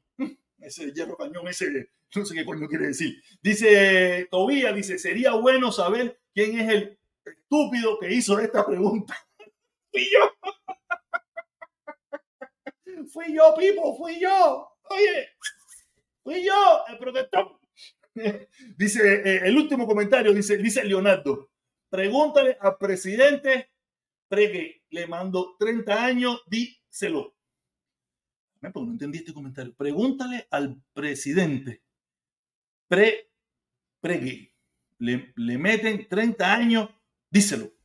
Ese hierro cañón, ese, no sé qué coño quiere decir. Dice Tobía, dice, sería bueno saber quién es el estúpido que hizo esta pregunta. Fui yo. fui yo, Pipo, fui yo. Oye, fui yo, el protector. dice, eh, el último comentario, dice, dice Leonardo, pregúntale al presidente Pregue, le mando 30 años, díselo. Pues no entendí este comentario. Pregúntale al presidente. Pre, pregue. Le, le meten 30 años, díselo.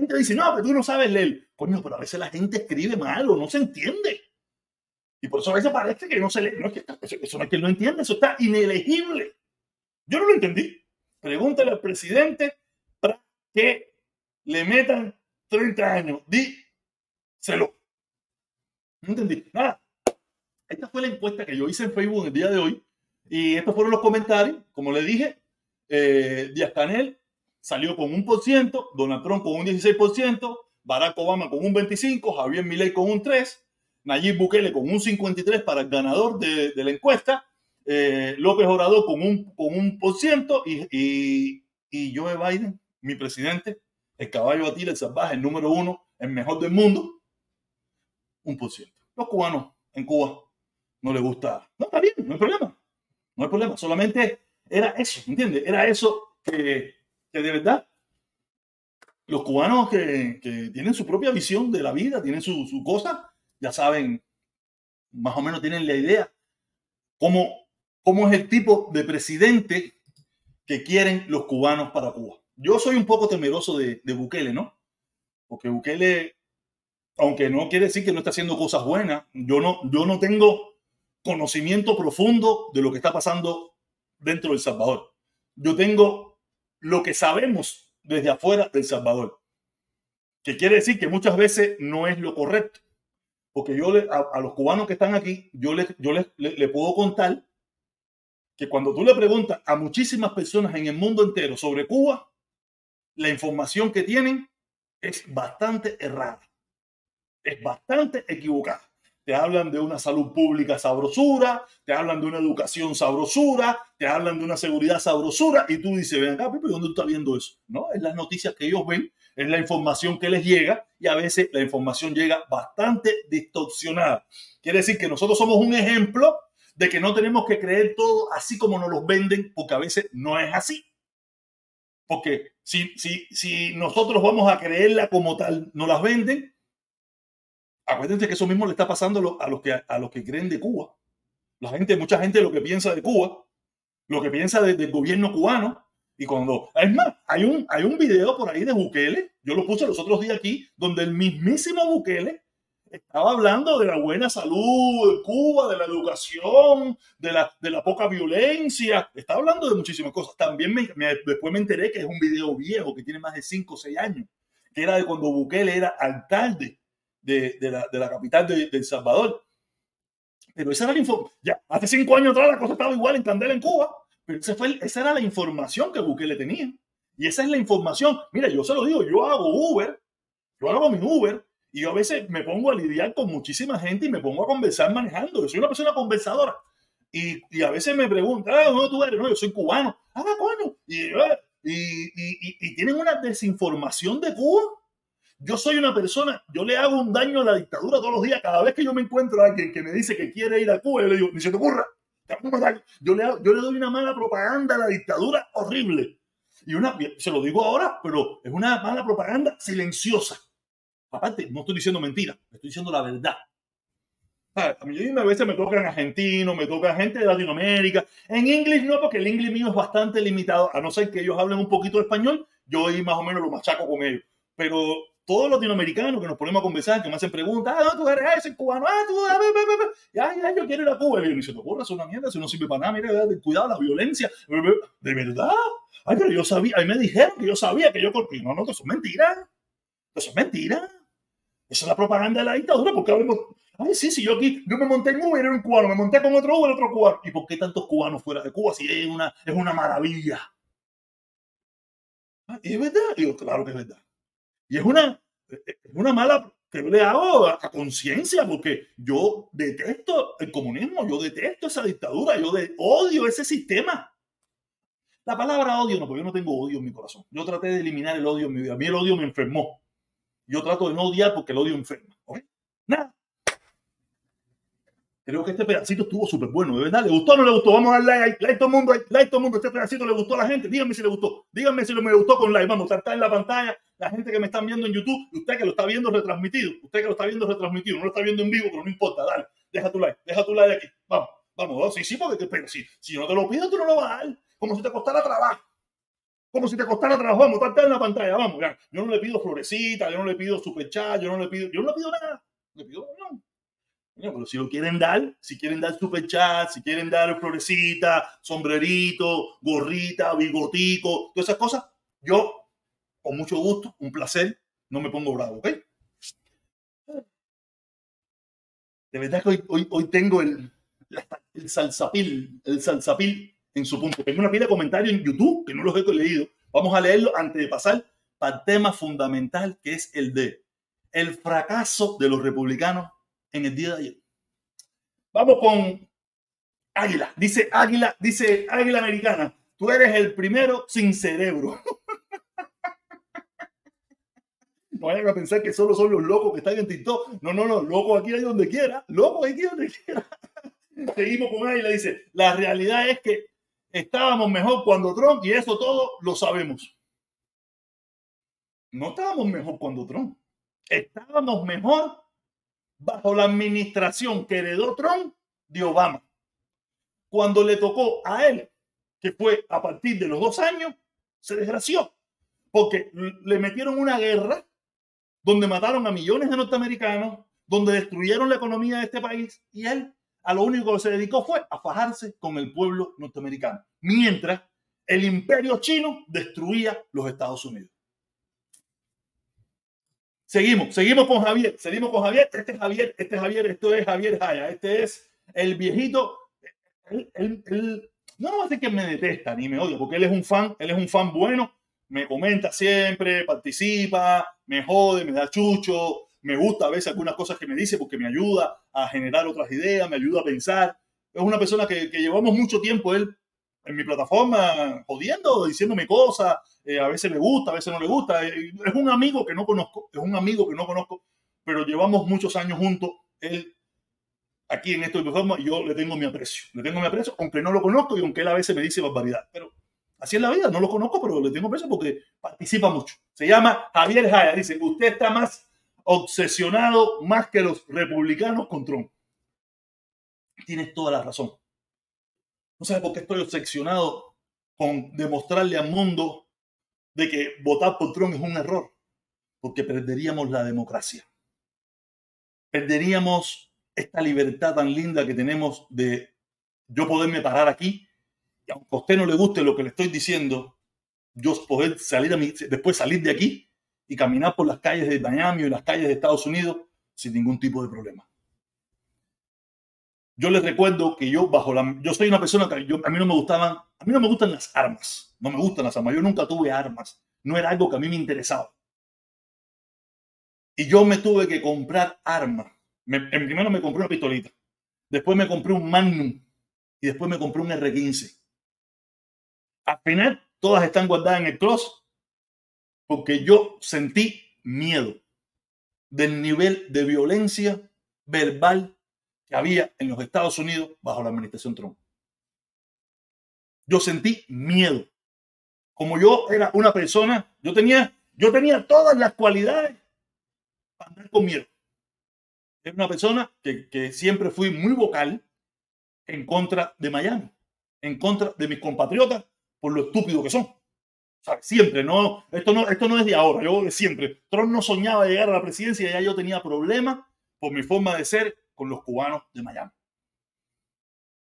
Gente dice, no, pero tú no sabes leer. Coño, pero a veces la gente escribe mal o no se entiende. Y por eso a veces parece que no se lee. No, es que eso, no es que él no entiende, eso está inelegible. Yo no lo entendí. Pregúntale al presidente para que le metan 30 años. Díselo. No entendí. Nada. Esta fue la encuesta que yo hice en Facebook el día de hoy. Y estos fueron los comentarios. Como le dije, eh, Díaz Canel salió con un por ciento, Donald Trump con un 16%, Barack Obama con un 25%, Javier Milei con un 3%, Nayib Bukele con un 53% para el ganador de, la encuesta, eh, López Obrador con un, con un por ciento y, y, Joe Biden, mi presidente, el caballo a el salvaje, el número uno, el mejor del mundo, un por ciento. Los cubanos en Cuba no les gusta. No, está bien, no hay problema. No hay problema. Solamente era eso, ¿entiendes? Era eso que, que de verdad los cubanos que, que, tienen su propia visión de la vida, tienen su, su, cosa, ya saben, más o menos tienen la idea cómo, cómo es el tipo de presidente que quieren los cubanos para Cuba yo soy un poco temeroso de, de Bukele, ¿no? Porque Bukele, aunque no quiere decir que no está haciendo cosas buenas, yo no, yo no tengo conocimiento profundo de lo que está pasando dentro del Salvador. Yo tengo lo que sabemos desde afuera del Salvador, que quiere decir que muchas veces no es lo correcto. Porque yo le, a, los cubanos que están aquí, yo, les, yo les, le puedo contar que cuando tú le preguntas a muchísimas personas en el mundo entero sobre Cuba, la información que tienen es bastante errada, es bastante equivocada. Te hablan de una salud pública sabrosura, te hablan de una educación sabrosura, te hablan de una seguridad sabrosura y tú dices, ven acá, Pipe, ¿dónde tú estás viendo eso? No, es las noticias que ellos ven, es la información que les llega y a veces la información llega bastante distorsionada. Quiere decir que nosotros somos un ejemplo de que no tenemos que creer todo así como nos lo venden, porque a veces no es así. Porque si, si, si nosotros vamos a creerla como tal, no las venden, acuérdense que eso mismo le está pasando a los que, a los que creen de Cuba. La gente, mucha gente lo que piensa de Cuba, lo que piensa del gobierno cubano, y cuando, es más, hay un, hay un video por ahí de Bukele, yo lo puse los otros días aquí, donde el mismísimo Bukele estaba hablando de la buena salud de Cuba, de la educación, de la, de la poca violencia. Estaba hablando de muchísimas cosas. También me, después me enteré que es un video viejo que tiene más de 5 o 6 años, que era de cuando Bukele era alcalde de, de, la, de la, capital de, El Salvador. Pero esa era la información. Ya, hace 5 años atrás la cosa estaba igual en Candela, en Cuba. Pero esa, fue, esa era la información que Bukele tenía. Y esa es la información. Mira, yo se lo digo, yo hago Uber, yo hago mi Uber y yo a veces me pongo a lidiar con muchísima gente y me pongo a conversar manejando. Yo soy una persona conversadora. Y, y a veces me preguntan, ah, ¿dónde tú eres? No, yo soy cubano. Ah, coño. Y, y, y, tienen una desinformación de Cuba. Yo soy una persona, yo le hago un daño a la dictadura todos los días. Cada vez que yo me encuentro a alguien que me dice que quiere ir a Cuba, yo le digo, ni se te ocurra. Yo le, yo le doy una mala propaganda a la dictadura horrible. Y una, se lo digo ahora, pero es una mala propaganda silenciosa Aparte, no estoy diciendo mentira, estoy diciendo la verdad. A mí a veces me tocan argentinos, me tocan gente de Latinoamérica. En inglés no, porque el inglés mío es bastante limitado, a no ser que ellos hablen un poquito de español, yo ahí más o menos lo machaco con ellos. Pero todos los latinoamericanos que nos ponemos a conversar, que me hacen preguntas, ah, tú eres ese cubano, ah, tú, ah, ya, ya, yo quiero ir a Cuba. Y yo, se te ocurre, es una mierda, si no sirve para nada, mira, cuidado, la violencia. De verdad. Ay, pero yo sabía, a mí me dijeron que yo sabía que yo No, no, eso es mentira. Eso es mentira. Esa es la propaganda de la dictadura, porque hablemos. Ay, sí, sí, yo aquí, yo me monté en Uber, era un cubano, me monté con otro Uber, otro cubano. ¿Y por qué tantos cubanos fuera de Cuba si es una, es una maravilla? Ah, es verdad. Digo, claro que es verdad. Y es una, es una mala que le hago a, conciencia, porque yo detesto el comunismo, yo detesto esa dictadura, yo de, odio ese sistema. La palabra odio no, porque yo no tengo odio en mi corazón. Yo traté de eliminar el odio en mi vida. A mí el odio me enfermó. Yo trato de no odiar porque el odio enferma. Nada. Creo que este pedacito estuvo súper bueno, de verdad. ¿Le gustó o no le gustó? Vamos a dar like, like todo el mundo, like todo el mundo. Este pedacito le gustó a la gente. Díganme si le gustó. Díganme si me gustó con like. Vamos, está en la pantalla. La gente que me están viendo en YouTube, usted que lo está viendo retransmitido, usted que lo está viendo retransmitido, no lo está viendo en vivo, pero no importa, dale, deja tu like, deja tu like aquí. Vamos, vamos, sí, sí, porque pero si, si yo no te lo pido, tú no lo vas a dar. Como si te costara trabajo. Como si te costara trabajo. Vamos, está en la pantalla, vamos. Ya. Yo no le pido florecita, yo no le pido superchat, yo no le pido, yo no le pido nada. Le pido, pero si lo quieren dar, si quieren dar super chat, si quieren dar florecita, sombrerito, gorrita, bigotico, todas esas cosas, yo, con mucho gusto, un placer, no me pongo bravo, ¿ok? De verdad que hoy, hoy, tengo el, el salsapil, el salsapil en su punto. Tengo una pila de comentarios en YouTube que no los he leído. Vamos a leerlo antes de pasar para el tema fundamental que es el de el fracaso de los republicanos en el día de ayer. Vamos con Águila. Dice Águila, dice Águila Americana. Tú eres el primero sin cerebro. No vayan a pensar que solo son los locos que están en TikTok. No, no, no. Locos aquí hay donde quiera. Locos aquí donde quiera. Seguimos con Águila. Dice, la realidad es que estábamos mejor cuando Trump y eso todo lo sabemos. No estábamos mejor cuando Trump. Estábamos mejor bajo la administración que heredó Trump de Obama. Cuando le tocó a él, que fue a partir de los dos años, se desgració, porque le metieron una guerra donde mataron a millones de norteamericanos, donde destruyeron la economía de este país, y él a lo único que se dedicó fue a fajarse con el pueblo norteamericano, mientras el imperio chino destruía los Estados Unidos. Seguimos, seguimos con Javier, seguimos con Javier. Este es Javier, este es Javier, esto es Javier Jaya, este es el viejito. Él, no va a decir que me detesta ni me odia, porque él es un fan, él es un fan bueno, me comenta siempre, participa, me jode, me da chucho, me gusta a veces algunas cosas que me dice porque me ayuda a generar otras ideas, me ayuda a pensar. Es una persona que, que llevamos mucho tiempo él en mi plataforma jodiendo, diciéndome cosas, eh, a veces le gusta, a veces no le gusta. Eh, es un amigo que no conozco, es un amigo que no conozco, pero llevamos muchos años juntos. Él aquí en esta plataforma yo le tengo mi aprecio. Le tengo mi aprecio, aunque no lo conozco y aunque él a veces me dice barbaridad. Pero así es la vida, no lo conozco, pero le tengo aprecio porque participa mucho. Se llama Javier Jaya. Dice, usted está más obsesionado más que los republicanos con Trump. Tienes toda la razón. No sabes por qué estoy obsesionado con demostrarle al mundo de que votar por Trump es un error, porque perderíamos la democracia. Perderíamos esta libertad tan linda que tenemos de yo poderme parar aquí y aunque a usted no le guste lo que le estoy diciendo, yo poder salir a mí, después salir de aquí y caminar por las calles de Miami y las calles de Estados Unidos sin ningún tipo de problema. Yo les recuerdo que yo bajo la yo soy una persona que yo, a mí no me gustaban, a mí no me gustan las armas. No me gustan las armas. Yo nunca tuve armas. No era algo que a mí me interesaba. Y yo me tuve que comprar armas. primero me compré una pistolita. Después me compré un Magnum. Y después me compré un R15. Al final, todas están guardadas en el closet. Porque yo sentí miedo del nivel de violencia verbal que había en los Estados Unidos bajo la administración Trump. Yo sentí miedo como yo era una persona, yo tenía, yo tenía todas las cualidades para andar con miedo. Es una persona que, siempre fui muy vocal en contra de Miami, en contra de mis compatriotas por lo estúpido que son. O siempre, no, esto no, esto no es de ahora, yo siempre. Trump no soñaba llegar a la presidencia y ya yo tenía problemas por mi forma de ser con los cubanos de Miami.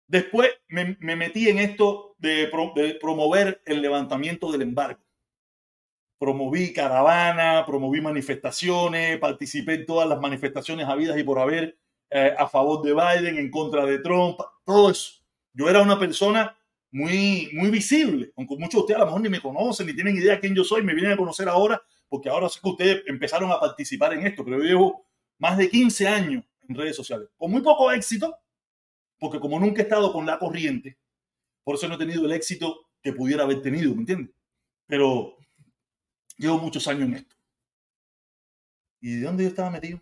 Después me, metí en esto de, promover el levantamiento del embargo. Promoví caravana, promoví manifestaciones, participé en todas las manifestaciones habidas y por haber eh, a favor de Biden, en contra de Trump, todo eso. Yo era una persona muy, muy visible, aunque muchos de ustedes a lo mejor ni me conocen, ni tienen idea de quién yo soy, me vienen a conocer ahora, porque ahora sé que ustedes empezaron a participar en esto, pero yo llevo más de 15 años en redes sociales, con muy poco éxito, porque como nunca he estado con la corriente, por eso no he tenido el éxito que pudiera haber tenido, ¿me entiendes? Pero llevo muchos años en esto. ¿Y de dónde yo estaba metido?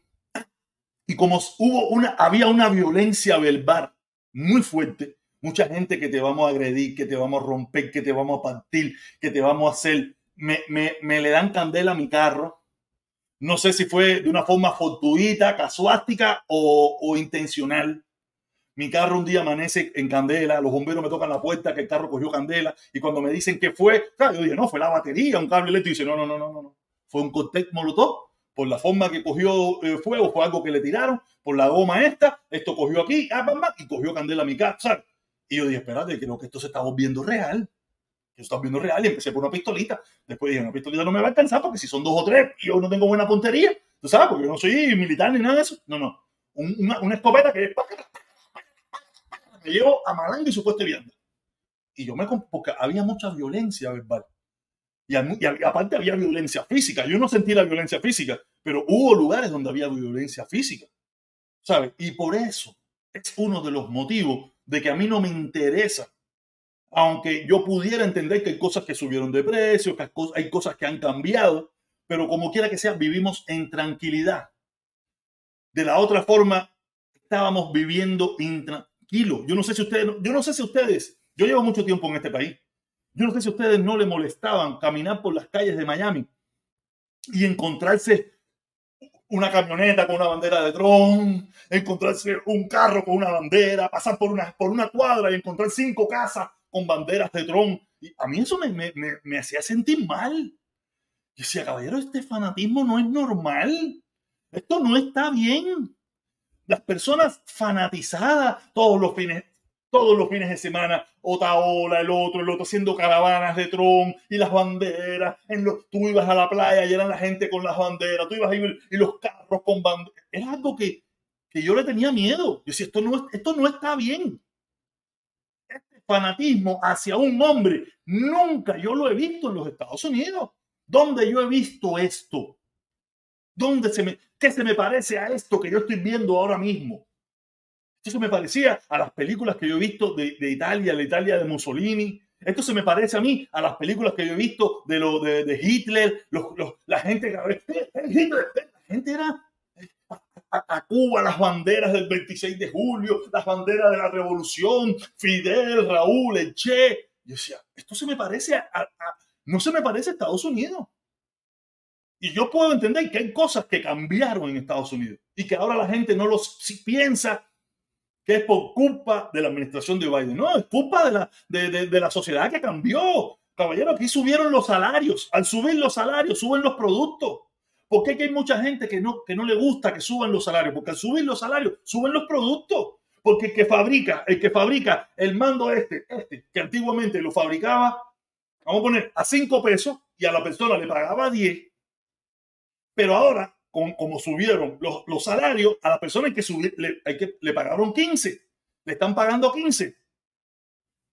Y como hubo una, había una violencia verbal muy fuerte, mucha gente que te vamos a agredir, que te vamos a romper, que te vamos a partir, que te vamos a hacer, me, me, me le dan candela a mi carro. No sé si fue de una forma fortuita, casuástica o, o intencional. Mi carro un día amanece en candela, los bomberos me tocan la puerta que el carro cogió candela y cuando me dicen que fue, claro, yo dije, no, fue la batería, un cable eléctrico. Y dice, no, no, no, no, no, fue un cóctel molotov. Por la forma que cogió eh, fuego, fue algo que le tiraron, por la goma esta, esto cogió aquí, ah, y cogió candela a mi carro. Y yo dije, espérate, creo que esto se está volviendo real. Que está volviendo real y empecé por una pistolita. Después dije, una pistolita no me va a alcanzar porque si son dos o tres yo no tengo buena puntería, sabes, porque yo no soy militar ni nada de eso. No, no. una, escopeta que me llevo a Malanga y supuesto viendo. Y yo me porque había mucha violencia verbal. Y, aparte había violencia física. Yo no sentí la violencia física, pero hubo lugares donde había violencia física. ¿Sabes? Y por eso es uno de los motivos de que a mí no me interesa. Aunque yo pudiera entender que hay cosas que subieron de precio, que hay cosas que han cambiado, pero como quiera que sea, vivimos en tranquilidad. De la otra forma, estábamos viviendo intranquilidad yo no sé si ustedes, yo no sé si ustedes, yo llevo mucho tiempo en este país. Yo no sé si ustedes no le molestaban caminar por las calles de Miami y encontrarse una camioneta con una bandera de Trump, encontrarse un carro con una bandera, pasar por una, por una cuadra y encontrar cinco casas con banderas de Trump. Y a mí eso me, me, me hacía sentir mal. Yo decía, caballero, este fanatismo no es normal. Esto no está bien las personas fanatizadas todos los fines, todos los fines de semana, Otaola, el otro, el otro, haciendo caravanas de Trump y las banderas. En los, tú ibas a la playa y eran la gente con las banderas, tú ibas a ir y los carros con banderas. Era algo que, que yo le tenía miedo. Yo decía, esto no, esto no está bien. Fanatismo hacia un hombre, nunca yo lo he visto en los Estados Unidos. ¿Dónde yo he visto esto? ¿Dónde se me, ¿Qué se me parece a esto que yo estoy viendo ahora mismo? Esto se me parecía a las películas que yo he visto de, Italia, la Italia de Mussolini. Esto se me parece a mí a las películas que yo he visto de, lo, de, de Hitler, los, los, la gente que... La gente era a, Cuba, las banderas del 26 de julio, las banderas de la revolución, Fidel, Raúl, el Che. Yo decía, esto se me parece a, no se me parece a Estados Unidos. Y yo puedo entender que hay cosas que cambiaron en Estados Unidos y que ahora la gente no los si piensa que es por culpa de la administración de Biden. No, es culpa de la, de, de, la sociedad que cambió. Caballero, aquí subieron los salarios. Al subir los salarios, suben los productos. ¿Por qué hay mucha gente que no, que no le gusta que suban los salarios? Porque al subir los salarios, suben los productos. Porque el que fabrica, el que fabrica el mando este, este, que antiguamente lo fabricaba, vamos a poner a 5 pesos y a la persona le pagaba 10, pero ahora, como subieron los, salarios, a las personas que, subir, le, hay que le pagaron 15, le están pagando 15.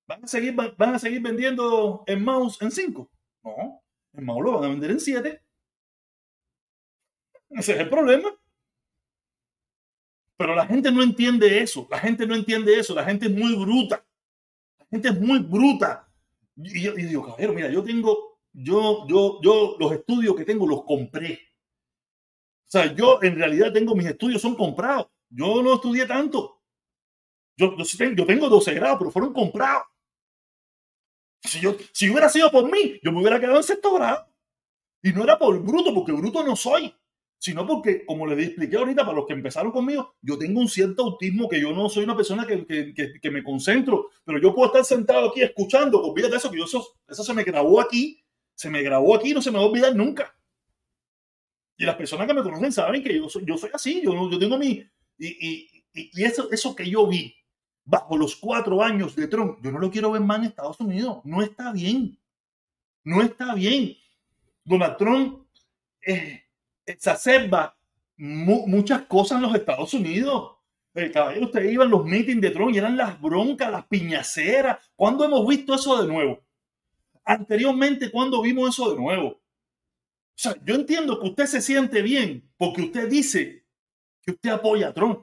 ¿Van a seguir, van a seguir vendiendo en mouse en 5? No, en mouse lo van a vender en 7. Ese es el problema. Pero la gente no entiende eso. La gente no entiende eso. La gente es muy bruta. La gente es muy bruta. Y yo digo, caballero, mira, yo tengo, yo, yo, yo, los estudios que tengo los compré. O sea, yo en realidad tengo mis estudios, son comprados. Yo no estudié tanto. Yo, yo, tengo 12 grados, pero fueron comprados. Si, yo, si hubiera sido por mí, yo me hubiera quedado en sexto grado. Y no era por bruto, porque bruto no soy. Sino porque, como les expliqué ahorita, para los que empezaron conmigo, yo tengo un cierto autismo que yo no soy una persona que, que, que, me concentro, pero yo puedo estar sentado aquí escuchando, olvídate eso, que eso, eso se me grabó aquí, se me grabó aquí, no se me va a olvidar nunca. Y las personas que me conocen saben que yo soy, yo soy así, yo, yo tengo mi... Y, y, y eso, eso que yo vi bajo los cuatro años de Trump, yo no lo quiero ver más en Estados Unidos. No está bien. No está bien. Donald Trump eh, exacerba muchas cosas en los Estados Unidos. El caballero, usted iba en los meetings de Trump y eran las broncas, las piñaceras. ¿Cuándo hemos visto eso de nuevo? Anteriormente, ¿cuándo vimos eso de nuevo? O sea, yo entiendo que usted se siente bien porque usted dice que usted apoya a Trump.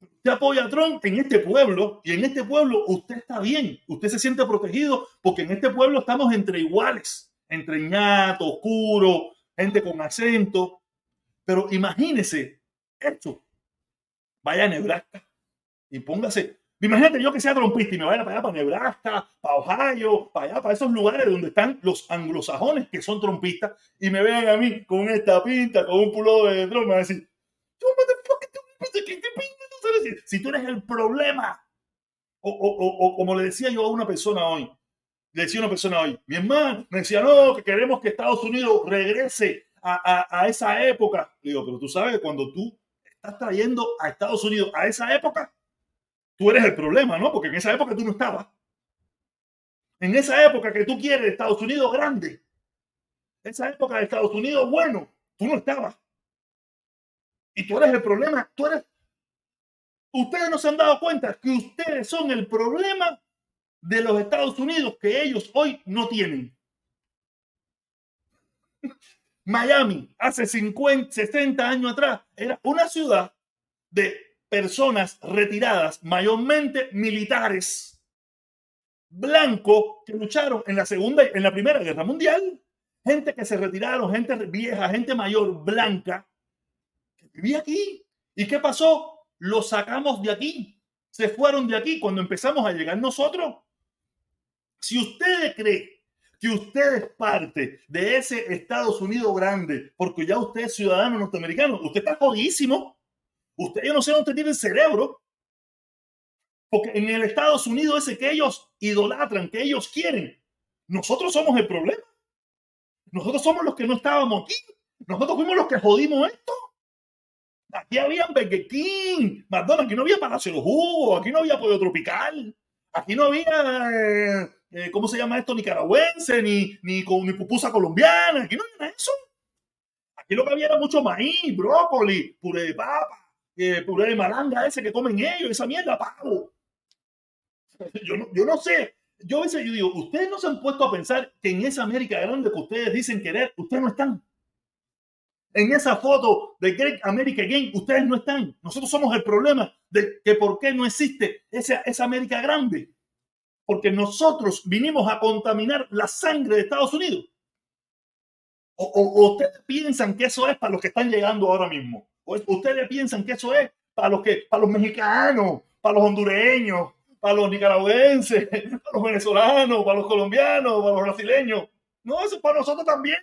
Usted apoya a Trump en este pueblo y en este pueblo usted está bien. Usted se siente protegido porque en este pueblo estamos entre iguales, entre ñato, oscuro, gente con acento. Pero imagínese esto. Vaya a Nebraska y póngase Imagínate yo que sea trompista y me vaya para allá, para Nebraska, para Ohio, para allá, para esos lugares donde están los anglosajones que son trompistas y me vean a mí con esta pinta, con un pulo de drum, me van a decir, si tú eres el problema. O, o, o, como le decía yo a una persona hoy, decía una persona hoy, mi hermano me decía, no, que queremos que Estados Unidos regrese a, a, esa época. Digo, pero tú sabes que cuando tú estás trayendo a Estados Unidos a esa época, tú eres el problema, ¿no? Porque en esa época tú no estabas. En esa época que tú quieres Estados Unidos grande, esa época de Estados Unidos bueno, tú no estabas. Y tú eres el problema, tú eres... Ustedes no se han dado cuenta que ustedes son el problema de los Estados Unidos que ellos hoy no tienen. Miami, hace 50, 60 años atrás, era una ciudad de personas retiradas, mayormente militares blancos que lucharon en la segunda, en la primera guerra mundial, gente que se retiraron, gente vieja, gente mayor, blanca, que vivía aquí. ¿Y qué pasó? Los sacamos de aquí, se fueron de aquí cuando empezamos a llegar nosotros. Si usted cree que usted es parte de ese Estados Unidos grande, porque ya usted es ciudadano norteamericano, usted está jodísimo. Usted, yo no sé dónde tiene el cerebro. Porque en el Estados Unidos ese que ellos idolatran, que ellos quieren, nosotros somos el problema. Nosotros somos los que no estábamos aquí. Nosotros fuimos los que jodimos esto. Aquí había Burger King, McDonald's, aquí no había Palacio de los Jugos, aquí no había Pollo Tropical, aquí no había, eh, eh, ¿cómo se llama esto? Nicaragüense, ni, ni, ni pupusa colombiana, aquí no había eso. Aquí lo que había era mucho maíz, brócoli, puré de papa, eh, puré de malanga ese que comen ellos, esa mierda, pago. Yo no, yo no sé. Yo a veces yo digo, ustedes no se han puesto a pensar que en esa América grande que ustedes dicen querer, ustedes no están. En esa foto de Great America Game, ustedes no están. Nosotros somos el problema de que por qué no existe esa, esa América grande. Porque nosotros vinimos a contaminar la sangre de Estados Unidos. O, o, ustedes piensan que eso es para los que están llegando ahora mismo. Pues, ustedes piensan que eso es para los que, para los mexicanos, para los hondureños, para los nicaragüenses, para los venezolanos, para los colombianos, para los brasileños. No, eso es para nosotros también.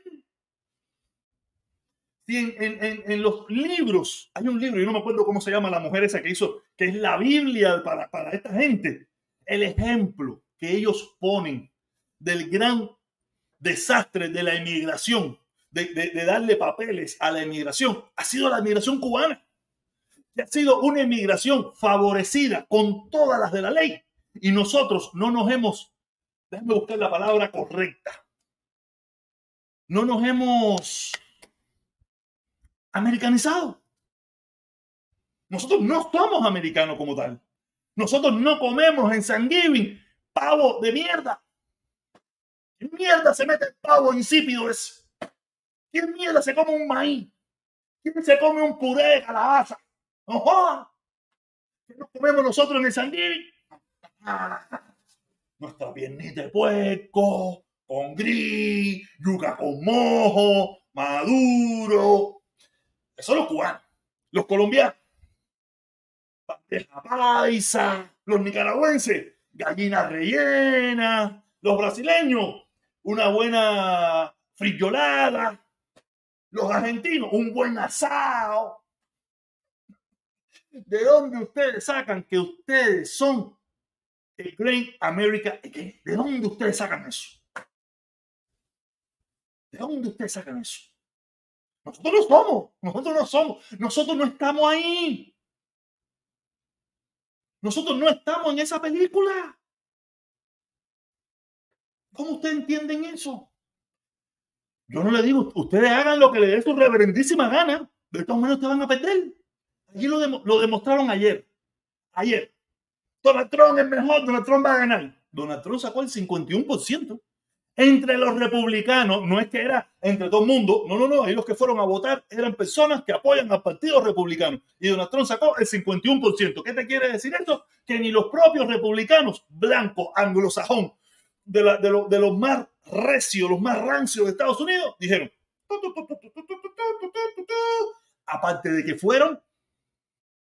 en, en, los libros, hay un libro, yo no me acuerdo cómo se llama la mujer esa que hizo, que es la Biblia para, para esta gente. El ejemplo que ellos ponen del gran desastre de la inmigración de, darle papeles a la inmigración ha sido la inmigración cubana, que ha sido una inmigración favorecida con todas las de la ley. Y nosotros no nos hemos, déjame buscar la palabra correcta, no nos hemos americanizado. Nosotros no somos americanos como tal. Nosotros no comemos en San Giving pavo de mierda. ¿Qué mierda se mete el pavo insípido ese? ¿Quién mierda se come un maíz? ¿Quién se come un puré de calabaza? ¡Ojo! ¿Qué nos comemos nosotros en el sanguíneo? Nuestra piernita de puerco, con gris, yuca con mojo, maduro. Eso los cubanos. Los colombianos. Bandeja paisa. Los nicaragüenses. Gallinas rellenas. Los brasileños. Una buena frillolada Los argentinos, un buen asado. ¿De dónde ustedes sacan que ustedes son el Great America? ¿De dónde ustedes sacan eso? ¿De dónde ustedes sacan eso? Nosotros no somos, nosotros no somos, nosotros no estamos ahí. Nosotros no estamos en esa película. ¿Cómo ustedes entienden eso? Yo no le digo, ustedes hagan lo que les dé su reverendísima gana. De todas maneras, te van a perder. Allí lo, lo demostraron ayer. Ayer. Donald Trump es mejor, Donald Trump va a ganar. Donald Trump sacó el 51% entre los republicanos, no es que era entre todo el mundo, no, no, no, ahí los que fueron a votar eran personas que apoyan al Partido Republicano. Y Donald Trump sacó el 51%. ¿Qué te quiere decir esto? Que ni los propios republicanos, blanco, anglosajón, de, de, los más recios, los más rancios de Estados Unidos, dijeron, aparte de que fueron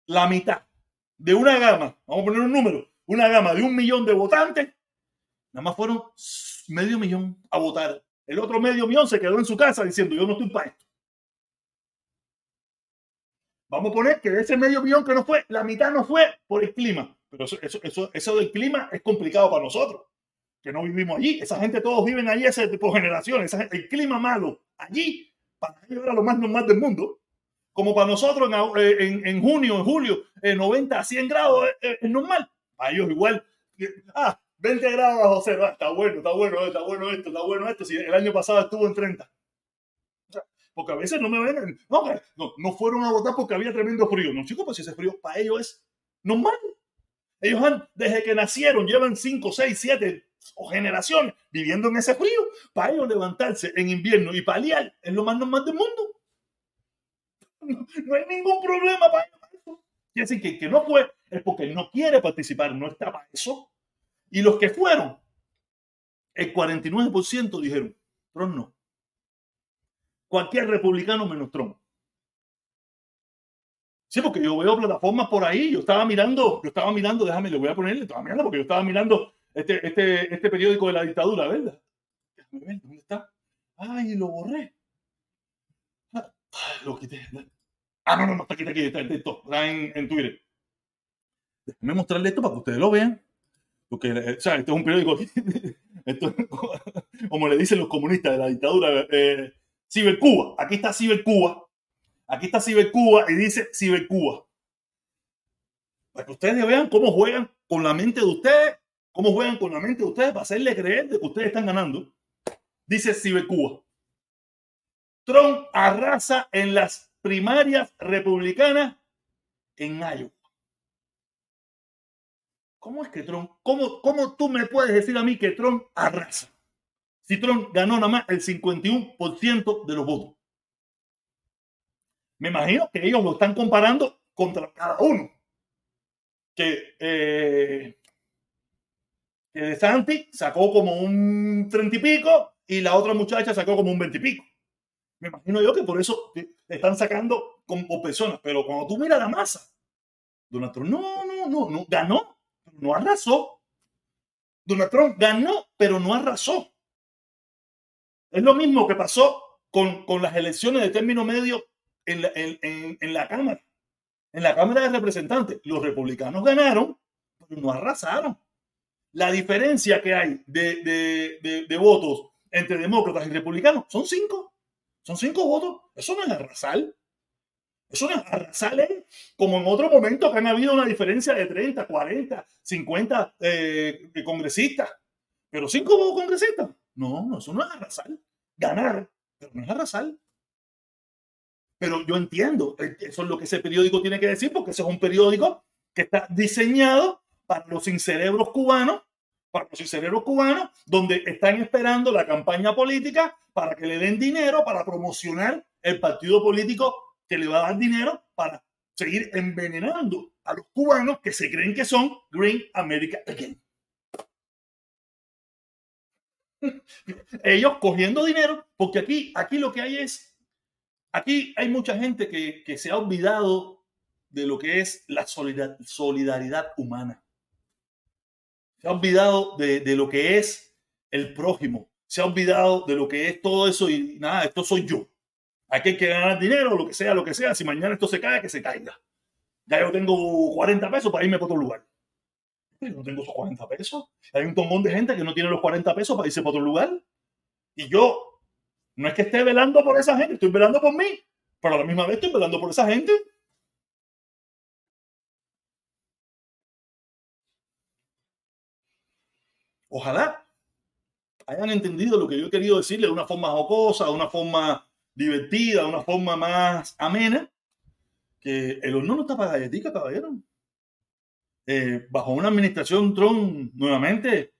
la mitad de una gama, vamos a poner un número, una gama de un millón de votantes, nada más fueron medio millón a votar. El otro medio millón se quedó en su casa diciendo, yo no estoy para esto. Vamos a poner que de ese medio millón que no fue, la mitad no fue por el clima. Pero eso, eso, eso, del clima es complicado para nosotros, que no vivimos allí. Esa gente todos viven allí tipo de generaciones. el clima malo allí, para ellos era lo más normal del mundo. Como para nosotros en, eh, en, junio, en julio, en 90 a 100 grados es, es normal. Para ellos igual. Ah, 20 grados bajo cero. está bueno, está bueno, está bueno esto, está bueno esto. Si el año pasado estuvo en 30. Porque a veces no me ven, no, no, no fueron a votar porque había tremendo frío. No, chicos, pues ese frío para ellos es normal. Ellos han, desde que nacieron, llevan 5, 6, 7 o generaciones viviendo en ese frío. Para ellos levantarse en invierno y paliar es lo más normal del mundo. No, hay ningún problema para ellos. Quiere decir que que no fue es porque no quiere participar, no está para eso. Y los que fueron, el 49% dijeron, Trump no. Cualquier republicano menos Trump. Sí, porque yo veo plataformas por ahí, yo estaba mirando, yo estaba mirando, déjame, le voy a ponerle, estaba mirando porque yo estaba mirando este, este, este periódico de la dictadura, ¿verdad? Déjame ver, ¿dónde está? Ay, lo borré. Ah, lo quité. Ah, no, no, no, está aquí, está aquí, está, está en, Twitter. Déjame mostrarle esto para que ustedes lo vean. Porque, eh, o sea, este es un periódico, como le dicen los comunistas de la dictadura, eh, Cibercuba. Aquí está Cibercuba. Aquí está Cibercuba y dice Cibercuba. Para que ustedes vean cómo juegan con la mente de ustedes, cómo juegan con la mente de ustedes para hacerle creer de que ustedes están ganando. Dice Cibercuba. Trump arrasa en las primarias republicanas en Iowa. ¿Cómo es que Trump, cómo, cómo tú me puedes decir a mí que Trump arrasa? Si Trump ganó nada más el 51% de los votos. Me imagino que ellos lo están comparando contra cada uno. Que, eh, De Santi sacó como un treinta y pico y la otra muchacha sacó como un veinte y pico. Me imagino yo que por eso están sacando como personas. Pero cuando tú miras la masa, Donald Trump no, no, no, no, ganó no arrasó. Donald Trump ganó, pero no arrasó. Es lo mismo que pasó con, con las elecciones de término medio en la, en, en, la Cámara. En la Cámara de Representantes, los republicanos ganaron, pero no arrasaron. La diferencia que hay de, de, de, votos entre demócratas y republicanos son cinco. Son cinco votos. Eso no es arrasar. Eso no sale como en otro momento que han habido una diferencia de 30, 40, 50 congresistas. Pero cinco congresistas. No, eso no es arrasar. Ganar, pero no es arrasar. Pero yo entiendo, eh, eso es lo que ese periódico tiene que decir, porque ese es un periódico que está diseñado para los incerebros cubanos, para los incerebros cubanos, donde están esperando la campaña política para que le den dinero para promocionar el partido político que le va a dar dinero para seguir envenenando a los cubanos que se creen que son Green America Again. Ellos cogiendo dinero, porque aquí, aquí lo que hay es, aquí hay mucha gente que, que se ha olvidado de lo que es la solidaridad humana. Se ha olvidado de, de lo que es el prójimo. Se ha olvidado de lo que es todo eso y nada, esto soy yo. Aquí hay que ganar dinero, lo que sea, lo que sea. Si mañana esto se cae, que se caiga. Ya yo tengo 40 pesos para irme para otro lugar. Yo no tengo esos 40 pesos. Hay un montón de gente que no tiene los 40 pesos para irse para otro lugar. Y yo no es que esté velando por esa gente, estoy velando por mí, pero a la misma vez estoy velando por esa gente. Ojalá hayan entendido lo que yo he querido decirle de una forma jocosa, de una forma divertida, de una forma más amena, que el horno no está para galletica, caballero. Eh, bajo una administración Trump, nuevamente,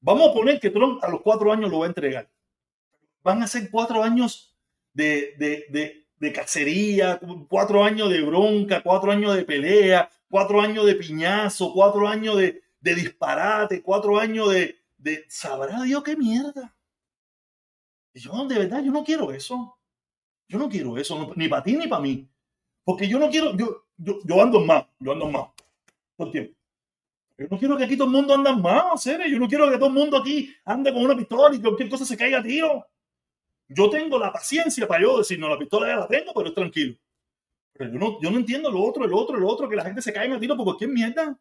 vamos a poner que Trump a los cuatro años lo va a entregar. Van a ser cuatro años de, de, de cacería, cuatro años de bronca, cuatro años de pelea, cuatro años de piñazo, cuatro años de, de disparate, cuatro años de, de sabrá Dios qué mierda. Yo, de verdad, yo no quiero eso. Yo no quiero eso, ni para ti ni para mí. Porque yo no quiero, yo, yo, yo ando más, yo ando más. Todo el tiempo. Yo no quiero que aquí todo el mundo ande más, serio. Yo no quiero que todo el mundo aquí ande con una pistola y que cualquier cosa se caiga a tiro. Yo tengo la paciencia para yo decir, no, la pistola ya la tengo, pero es tranquilo. Pero yo no, yo no entiendo lo otro, el otro, el otro, que la gente se caiga a tiro por cualquier mierda.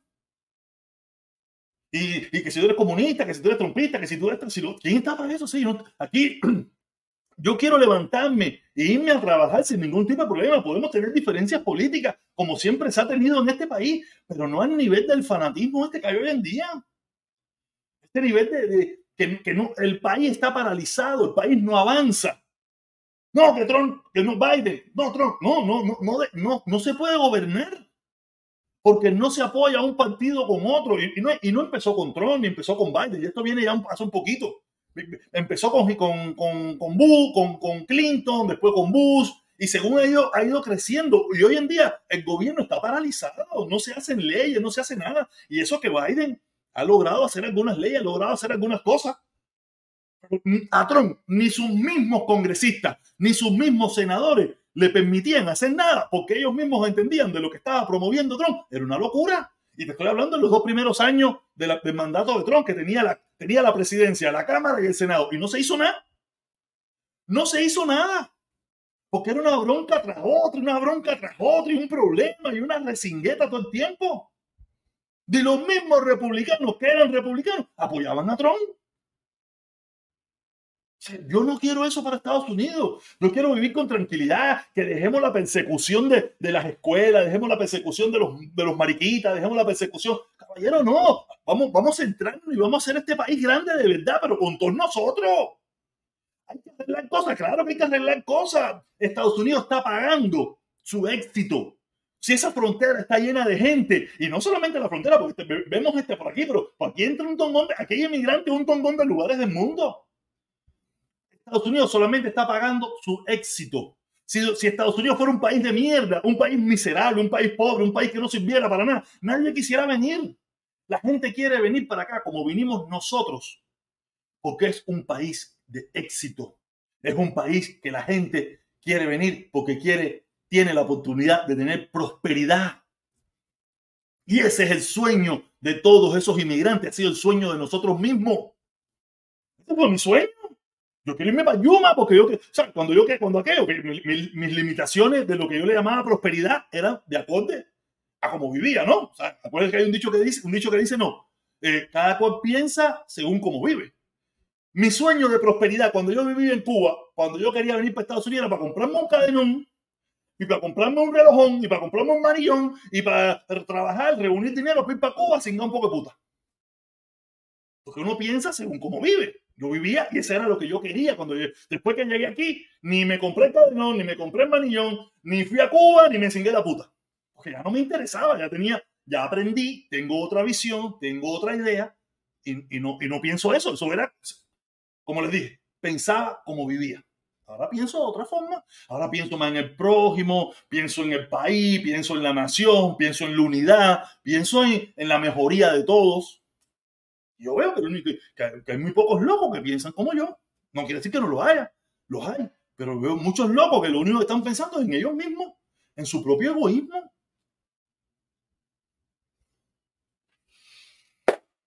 Y, y, que si tú eres comunista, que si tú eres trompista, que si tú eres... Si ¿Quién está para eso? Sí, aquí yo quiero levantarme e irme a trabajar sin ningún tipo de problema. Podemos tener diferencias políticas, como siempre se ha tenido en este país, pero no al nivel del fanatismo este que hay hoy en día. Este nivel de, que, que no, el país está paralizado, el país no avanza. No, que Trump, que no Biden, no, Trump, no, no, no, no, no, no se puede gobernar porque no se apoya un partido con otro. Y, no, y no empezó con Trump, ni empezó con Biden, y esto viene ya un, hace un poquito. Empezó con, con, con, con Bush, con, con Clinton, después con Bush, y según ido, ha ido creciendo. Y hoy en día el gobierno está paralizado, no se hacen leyes, no se hace nada. Y eso que Biden ha logrado hacer algunas leyes, ha logrado hacer algunas cosas. A Trump, ni sus mismos congresistas, ni sus mismos senadores le permitían hacer nada porque ellos mismos entendían de lo que estaba promoviendo Trump. Era una locura. Y te estoy hablando de los dos primeros años de del mandato de Trump, que tenía la, tenía la presidencia, la Cámara y el Senado, y no se hizo nada. No se hizo nada. Porque era una bronca tras otra, una bronca tras otra, y un problema, y una resingueta todo el tiempo. De los mismos republicanos que eran republicanos, apoyaban a Trump. Yo no quiero eso para Estados Unidos. Yo quiero vivir con tranquilidad, que dejemos la persecución de, de las escuelas, dejemos la persecución de los, de los mariquitas, dejemos la persecución. Caballero, no. Vamos, vamos a centrarnos y vamos a hacer este país grande de verdad, pero con todos nosotros. Hay que arreglar cosas, claro que hay que arreglar cosas. Estados Unidos está pagando su éxito. Si esa frontera está llena de gente, y no solamente la frontera, porque vemos este por aquí, pero aquí entra un tongón, de, aquí hay inmigrantes un tongón de lugares del mundo. Estados Unidos solamente está pagando su éxito. Si, Estados Unidos fuera un país de mierda, un país miserable, un país pobre, un país que no sirviera para nada, nadie quisiera venir. La gente quiere venir para acá como vinimos nosotros, porque es un país de éxito. Es un país que la gente quiere venir porque quiere, tiene la oportunidad de tener prosperidad. Y ese es el sueño de todos esos inmigrantes, ha sido el sueño de nosotros mismos. Ese fue mi sueño. Yo quiero irme para Yuma porque yo, o sea, cuando yo, cuando aquello, que mis limitaciones de lo que yo le llamaba prosperidad eran de acorde a cómo vivía, ¿no? O sea, acuérdense que hay un dicho que dice, un dicho que dice, no, eh, cada cual piensa según cómo vive. Mi sueño de prosperidad cuando yo vivía en Cuba, cuando yo quería venir para Estados Unidos, era para comprarme un cadenón, y para comprarme un relojón, y para comprarme un manillón, y para trabajar, reunir dinero para ir para Cuba sin dar un poco de puta. Porque uno piensa según cómo vive. Yo vivía y eso era lo que yo quería cuando después que llegué aquí, ni me compré el cadenón, ni me compré el manillón, ni fui a Cuba, ni me cingué la puta. Porque ya no me interesaba, ya tenía, ya aprendí, tengo otra visión, tengo otra idea y, no, y no pienso eso. Eso era, como les dije, pensaba como vivía. Ahora pienso de otra forma. Ahora pienso más en el prójimo, pienso en el país, pienso en la nación, pienso en la unidad, pienso en, en la mejoría de todos. Yo veo que, hay muy pocos locos que piensan como yo. No quiere decir que no los haya, los hay. Pero veo muchos locos que lo único que están pensando es en ellos mismos, en su propio egoísmo.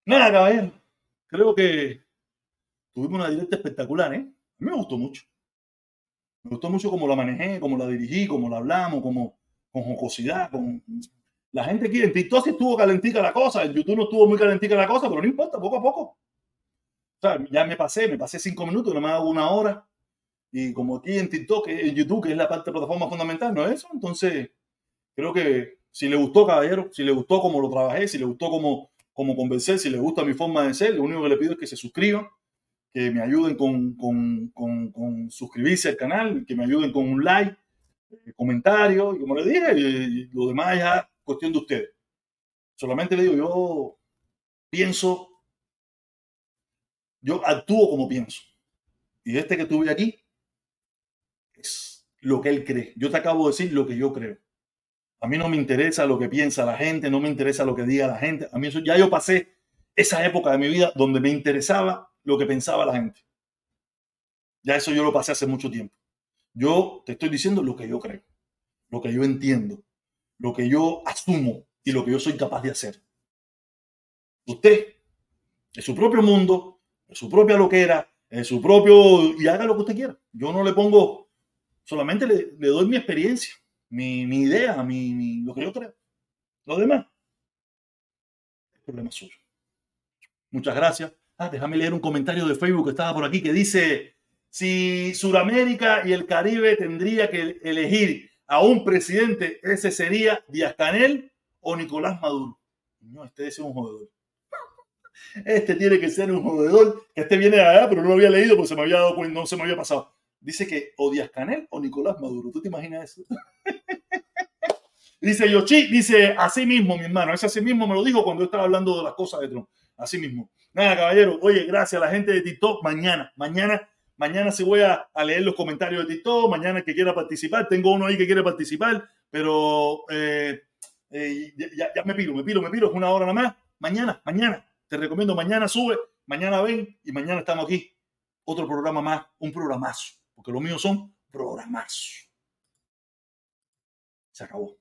Nada, caballero. Creo que tuvimos una directa espectacular, ¿eh? A mí me gustó mucho. Me gustó mucho cómo la manejé, cómo la dirigí, cómo la hablamos, cómo, con jocosidad, con... La gente aquí en TikTok estuvo calentica la cosa, en YouTube no estuvo muy calentica la cosa, pero no importa, poco a poco. O sea, ya me pasé, me pasé cinco minutos, no me hago una hora. Y como aquí en TikTok, en YouTube, que es la parte de plataforma fundamental, no es eso. Entonces, creo que si le gustó, caballero, si le gustó cómo lo trabajé, si le gustó cómo, cómo convencer, si le gusta mi forma de ser, lo único que le pido es que se suscriban, que me ayuden con, con, con, con suscribirse al canal, que me ayuden con un like, eh, comentario, y como le dije, lo demás ya cuestión de ustedes. Solamente le digo, yo pienso, yo actúo como pienso. Y este que tuve aquí es lo que él cree. Yo te acabo de decir lo que yo creo. A mí no me interesa lo que piensa la gente, no me interesa lo que diga la gente. A mí eso, ya yo pasé esa época de mi vida donde me interesaba lo que pensaba la gente. Ya eso yo lo pasé hace mucho tiempo. Yo te estoy diciendo lo que yo creo, lo que yo entiendo, lo que yo asumo y lo que yo soy capaz de hacer. Usted, en su propio mundo, en su propia loquera, en su propio... y haga lo que usted quiera. Yo no le pongo, solamente le, doy mi experiencia mi, mi idea, mi, mi, lo que yo creo. Lo demás, es problema suyo. Muchas gracias. Ah, déjame leer un comentario de Facebook que estaba por aquí que dice, si Sudamérica y el Caribe tendría que elegir a un presidente, ese sería Díaz Canel o Nicolás Maduro. No, este es un jodedor. Este tiene que ser un jodedor, este viene de allá, pero no lo había leído porque se me había dado cuenta, no se me había pasado dice que o Díaz Canel o Nicolás Maduro. ¿Tú te imaginas eso? dice Yoshi, dice así mismo, mi hermano. Ese así mismo me lo dijo cuando estaba hablando de las cosas de Trump. Así mismo. Nada, caballero. Oye, gracias a la gente de TikTok. Mañana, mañana, mañana se voy a, leer los comentarios de TikTok. Mañana que quiera participar. Tengo uno ahí que quiere participar, pero eh, eh, ya, me piro, me piro, me piro. Es una hora nada más. Mañana, mañana. Te recomiendo, mañana sube, mañana ven y mañana estamos aquí. Otro programa más, un programazo porque los míos son programas. Se acabó.